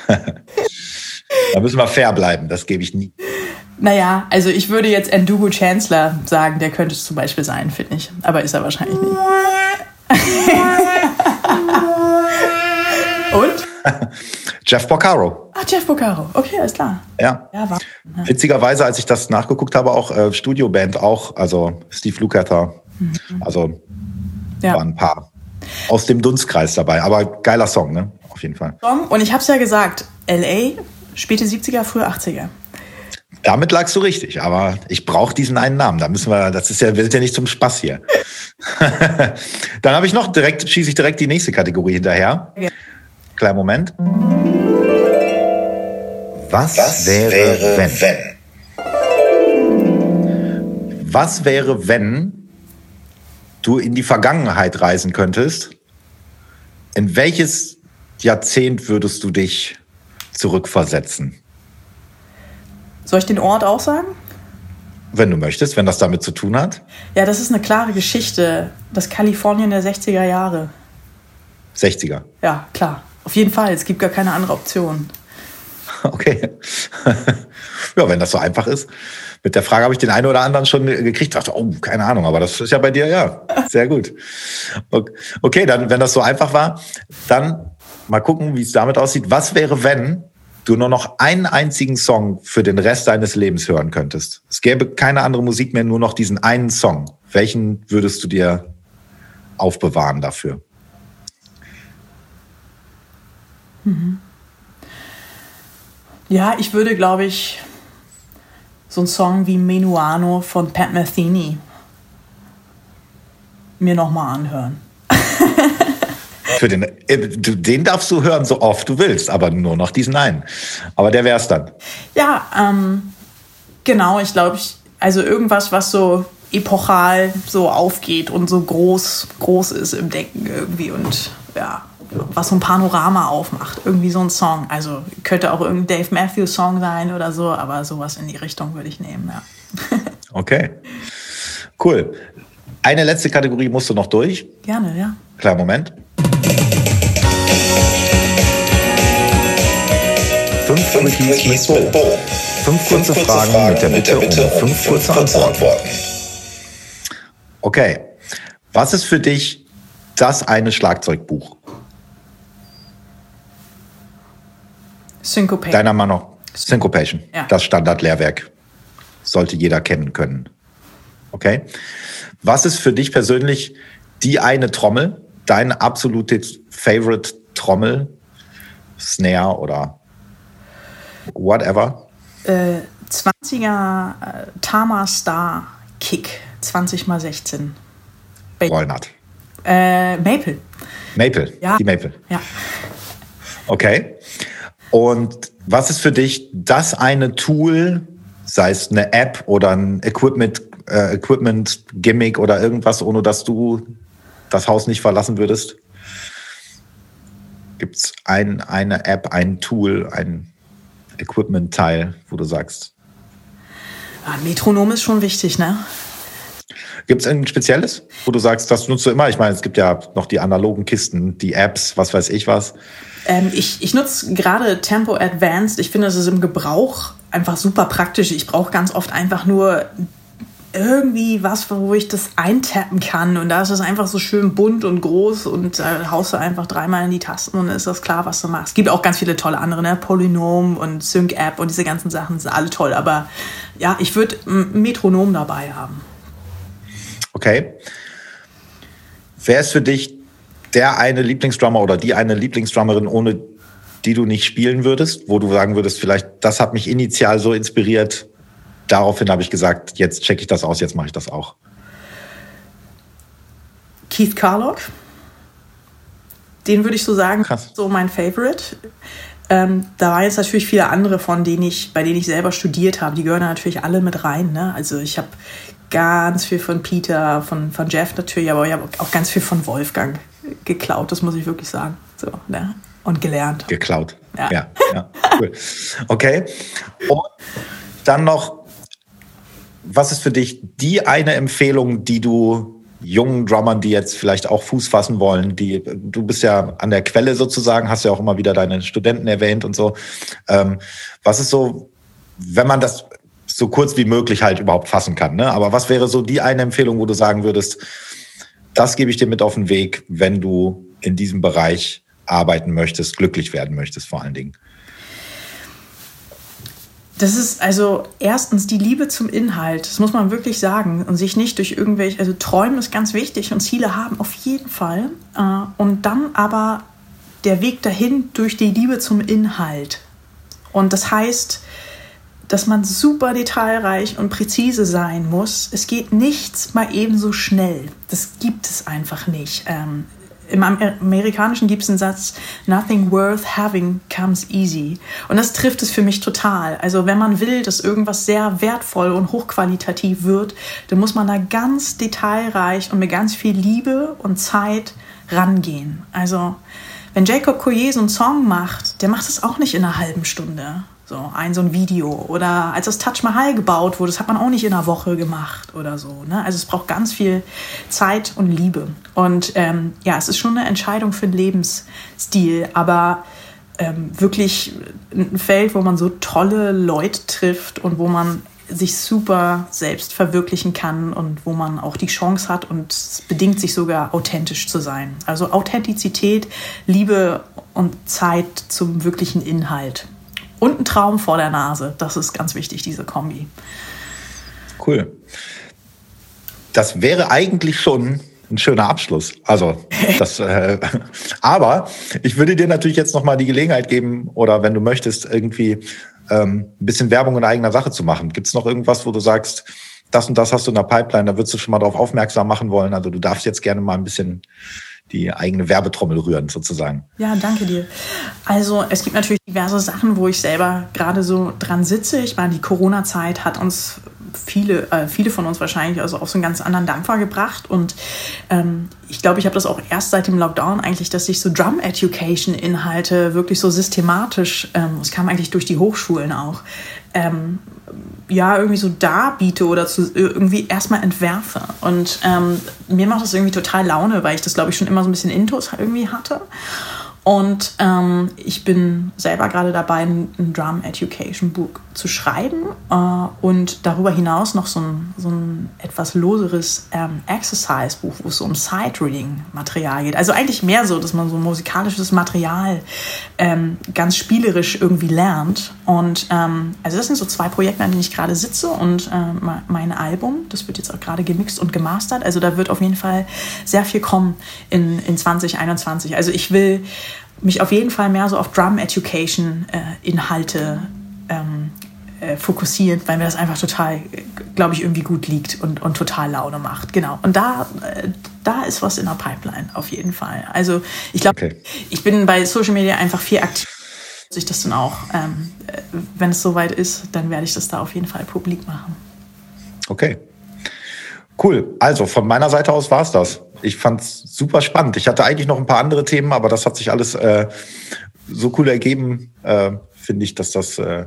Speaker 1: da müssen wir fair bleiben, das gebe ich nie.
Speaker 2: Naja, also ich würde jetzt Endugo Chancellor sagen, der könnte es zum Beispiel sein, finde ich. Aber ist er wahrscheinlich nicht. Und?
Speaker 1: Jeff Porcaro.
Speaker 2: Ah, Jeff Porcaro. Okay, alles klar.
Speaker 1: Ja. ja, war, ja. Witzigerweise, als ich das nachgeguckt habe, auch äh, Studioband auch, also Steve Lukather. Mhm. Also ja. waren ein paar aus dem Dunstkreis dabei. Aber geiler Song, ne? Auf jeden Fall.
Speaker 2: Und ich habe es ja gesagt, LA, späte 70er, frühe 80er.
Speaker 1: Damit lagst du richtig, aber ich brauche diesen einen Namen. Da müssen wir, das ist ja, wir sind ja nicht zum Spaß hier. Dann habe ich noch direkt, schieße ich direkt die nächste Kategorie hinterher. Okay. Kleinen Moment. Was, Was wäre, wäre, wenn? wenn? Was wäre, wenn du in die Vergangenheit reisen könntest? In welches Jahrzehnt würdest du dich zurückversetzen?
Speaker 2: Soll ich den Ort auch sagen?
Speaker 1: Wenn du möchtest, wenn das damit zu tun hat.
Speaker 2: Ja, das ist eine klare Geschichte. Das Kalifornien der 60er Jahre.
Speaker 1: 60er?
Speaker 2: Ja, klar. Auf jeden Fall. Es gibt gar keine andere Option.
Speaker 1: Okay. ja, wenn das so einfach ist. Mit der Frage habe ich den einen oder anderen schon gekriegt. Dachte, oh, keine Ahnung, aber das ist ja bei dir, ja. Sehr gut. Okay, dann, wenn das so einfach war, dann mal gucken, wie es damit aussieht. Was wäre, wenn du nur noch einen einzigen Song für den Rest deines Lebens hören könntest. Es gäbe keine andere Musik mehr, nur noch diesen einen Song. Welchen würdest du dir aufbewahren dafür?
Speaker 2: Mhm. Ja, ich würde, glaube ich, so einen Song wie Menuano von Pat Metheny mir nochmal anhören.
Speaker 1: Für den, äh, den darfst du hören, so oft du willst, aber nur noch diesen einen. Aber der wär's dann.
Speaker 2: Ja, ähm, genau, ich glaube, ich, also irgendwas, was so epochal so aufgeht und so groß, groß ist im Denken irgendwie und ja, was so ein Panorama aufmacht. Irgendwie so ein Song. Also könnte auch irgendein Dave Matthews Song sein oder so, aber sowas in die Richtung würde ich nehmen, ja.
Speaker 1: okay. Cool. Eine letzte Kategorie musst du noch durch.
Speaker 2: Gerne, ja.
Speaker 1: Klar, Moment. Fünf Quickies mit Bo. Fünf kurze Fragen mit der Bitte um fünf kurze Antworten. Okay. Was ist für dich das eine Schlagzeugbuch?
Speaker 2: Syncopation.
Speaker 1: Deiner Meinung Syncopation. Ja. Das Standardlehrwerk. Sollte jeder kennen können. Okay. Was ist für dich persönlich die eine Trommel, deine absolute Favorite Trommel, Snare oder whatever?
Speaker 2: Äh, 20er äh, Tama Star Kick, 20 x 16.
Speaker 1: Walnut.
Speaker 2: Äh, Maple.
Speaker 1: Maple,
Speaker 2: ja.
Speaker 1: die Maple.
Speaker 2: Ja.
Speaker 1: Okay. Und was ist für dich das eine Tool, sei es eine App oder ein Equipment, äh, Equipment Gimmick oder irgendwas, ohne dass du das Haus nicht verlassen würdest? Gibt es ein, eine App, ein Tool, ein Equipment-Teil, wo du sagst?
Speaker 2: Ja, Metronom ist schon wichtig, ne?
Speaker 1: Gibt es ein spezielles, wo du sagst, das nutzt du immer? Ich meine, es gibt ja noch die analogen Kisten, die Apps, was weiß ich was.
Speaker 2: Ähm, ich ich nutze gerade Tempo Advanced. Ich finde, das ist im Gebrauch einfach super praktisch. Ich brauche ganz oft einfach nur irgendwie was, wo ich das eintappen kann. Und da ist es einfach so schön bunt und groß und da haust du einfach dreimal in die Tasten und dann ist das klar, was du machst. Es gibt auch ganz viele tolle andere, ne? Polynom und Sync-App und diese ganzen Sachen sind alle toll. Aber ja, ich würde ein Metronom dabei haben.
Speaker 1: Okay. Wer ist für dich der eine Lieblingsdrummer oder die eine Lieblingsdrummerin, ohne die du nicht spielen würdest, wo du sagen würdest, vielleicht das hat mich initial so inspiriert, daraufhin habe ich gesagt, jetzt checke ich das aus, jetzt mache ich das auch.
Speaker 2: Keith Carlock. Den würde ich so sagen, Krass. so mein Favorite. Ähm, da waren jetzt natürlich viele andere von denen ich, bei denen ich selber studiert habe. Die gehören natürlich alle mit rein. Ne? Also ich habe ganz viel von Peter, von, von Jeff natürlich, aber ich habe auch ganz viel von Wolfgang geklaut, das muss ich wirklich sagen. So, ne? Und gelernt.
Speaker 1: Geklaut. Ja. ja, ja cool. Okay. Und dann noch, was ist für dich die eine Empfehlung, die du jungen Drummern, die jetzt vielleicht auch Fuß fassen wollen, die du bist ja an der Quelle sozusagen, hast ja auch immer wieder deine Studenten erwähnt und so. Ähm, was ist so, wenn man das so kurz wie möglich halt überhaupt fassen kann, ne? Aber was wäre so die eine Empfehlung, wo du sagen würdest, das gebe ich dir mit auf den Weg, wenn du in diesem Bereich arbeiten möchtest, glücklich werden möchtest vor allen Dingen?
Speaker 2: Das ist also erstens die Liebe zum Inhalt, das muss man wirklich sagen, und sich nicht durch irgendwelche, also Träumen ist ganz wichtig und Ziele haben auf jeden Fall. Äh, und dann aber der Weg dahin durch die Liebe zum Inhalt. Und das heißt, dass man super detailreich und präzise sein muss. Es geht nichts mal eben so schnell. Das gibt es einfach nicht. Ähm, Im Amerikanischen gibt es einen Satz, Nothing worth having comes easy. Und das trifft es für mich total. Also wenn man will, dass irgendwas sehr wertvoll und hochqualitativ wird, dann muss man da ganz detailreich und mit ganz viel Liebe und Zeit rangehen. Also wenn Jacob Collier so einen Song macht, der macht es auch nicht in einer halben Stunde. So, ein so ein Video. Oder als das Taj Mahal gebaut wurde, das hat man auch nicht in einer Woche gemacht oder so. Ne? Also es braucht ganz viel Zeit und Liebe. Und ähm, ja, es ist schon eine Entscheidung für den Lebensstil, aber ähm, wirklich ein Feld, wo man so tolle Leute trifft und wo man sich super selbst verwirklichen kann und wo man auch die Chance hat und es bedingt sich sogar authentisch zu sein. Also Authentizität, Liebe und Zeit zum wirklichen Inhalt und ein Traum vor der Nase. Das ist ganz wichtig, diese Kombi.
Speaker 1: Cool. Das wäre eigentlich schon ein schöner Abschluss. Also, das, äh, aber ich würde dir natürlich jetzt noch mal die Gelegenheit geben, oder wenn du möchtest, irgendwie ähm, ein bisschen Werbung in eigener Sache zu machen. Gibt es noch irgendwas, wo du sagst, das und das hast du in der Pipeline, da würdest du schon mal darauf aufmerksam machen wollen? Also du darfst jetzt gerne mal ein bisschen die eigene Werbetrommel rühren, sozusagen.
Speaker 2: Ja, danke dir. Also es gibt natürlich diverse Sachen, wo ich selber gerade so dran sitze. Ich meine, die Corona-Zeit hat uns viele, äh, viele von uns wahrscheinlich also auf so einen ganz anderen Dampfer gebracht. Und ähm, ich glaube, ich habe das auch erst seit dem Lockdown eigentlich, dass ich so Drum Education Inhalte wirklich so systematisch, ähm, es kam eigentlich durch die Hochschulen auch, ähm, ja, irgendwie so darbiete oder zu, irgendwie erstmal entwerfe. Und ähm, mir macht das irgendwie total Laune, weil ich das, glaube ich, schon immer so ein bisschen Intus irgendwie hatte. Und ähm, ich bin selber gerade dabei, ein, ein, Drum Education Book zu schreiben äh, und darüber hinaus noch so ein, so ein etwas loseres ähm, Exercise Buch, wo es so um Side Reading Material geht. Also eigentlich mehr so, dass man so musikalisches Material ähm, ganz spielerisch irgendwie lernt. Und ähm, also das sind so zwei Projekte, an denen ich gerade sitze und äh, mein Album, das wird jetzt auch gerade gemixt und gemastert. Also da wird auf jeden Fall sehr viel kommen in, in 2021. Also ich will mich auf jeden Fall mehr so auf Drum Education äh, Inhalte ähm, äh, fokussieren, weil mir das einfach total, glaube ich, irgendwie gut liegt und, und total Laune macht. Genau. Und da, äh, da ist was in der Pipeline, auf jeden Fall. Also ich glaube, okay. ich bin bei Social Media einfach viel aktiv. Ich das dann auch, ähm, äh, wenn es soweit ist, dann werde ich das da auf jeden Fall publik machen.
Speaker 1: Okay. Cool. Also von meiner Seite aus war es das ich fand's super spannend. Ich hatte eigentlich noch ein paar andere Themen, aber das hat sich alles äh, so cool ergeben, äh, finde ich, dass das, äh,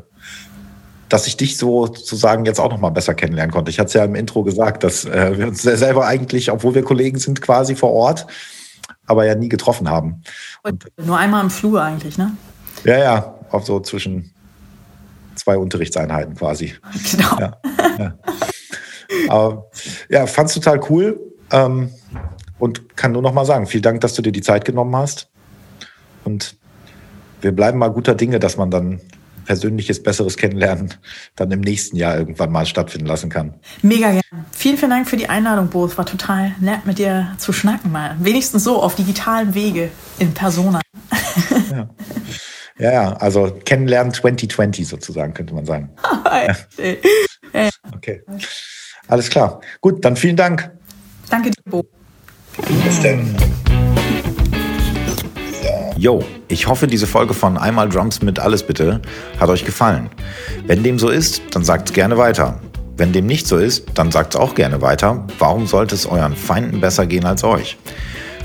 Speaker 1: dass ich dich sozusagen jetzt auch noch mal besser kennenlernen konnte. Ich hatte es ja im Intro gesagt, dass äh, wir uns selber eigentlich, obwohl wir Kollegen sind, quasi vor Ort, aber ja nie getroffen haben.
Speaker 2: Und Nur einmal im Flur eigentlich, ne?
Speaker 1: Ja, ja, auch so zwischen zwei Unterrichtseinheiten quasi. Genau. Ja, ja. Aber ja, fand's total cool. Ähm, und kann nur noch mal sagen, vielen Dank, dass du dir die Zeit genommen hast. Und wir bleiben mal guter Dinge, dass man dann persönliches, besseres Kennenlernen dann im nächsten Jahr irgendwann mal stattfinden lassen kann.
Speaker 2: Mega gerne. Vielen, vielen Dank für die Einladung, Bo. Es war total nett, mit dir zu schnacken mal. Wenigstens so auf digitalen Wege in Persona.
Speaker 1: Ja. Ja, ja, also kennenlernen 2020 sozusagen, könnte man sagen. ja. Okay. Alles klar. Gut, dann vielen Dank.
Speaker 2: Danke dir, Bo.
Speaker 1: Bis denn. Yo, ich hoffe, diese Folge von Einmal Drums mit Alles bitte hat euch gefallen. Wenn dem so ist, dann sagt's gerne weiter. Wenn dem nicht so ist, dann sagt's auch gerne weiter. Warum sollte es euren Feinden besser gehen als euch?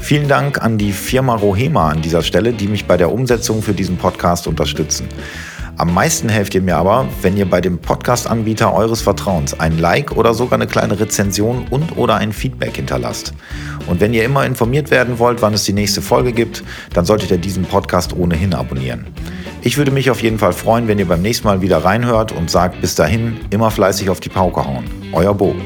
Speaker 1: Vielen Dank an die Firma Rohema an dieser Stelle, die mich bei der Umsetzung für diesen Podcast unterstützen. Am meisten helft ihr mir aber, wenn ihr bei dem Podcast-Anbieter eures Vertrauens ein Like oder sogar eine kleine Rezension und oder ein Feedback hinterlasst. Und wenn ihr immer informiert werden wollt, wann es die nächste Folge gibt, dann solltet ihr diesen Podcast ohnehin abonnieren. Ich würde mich auf jeden Fall freuen, wenn ihr beim nächsten Mal wieder reinhört und sagt bis dahin immer fleißig auf die Pauke hauen. Euer Bo.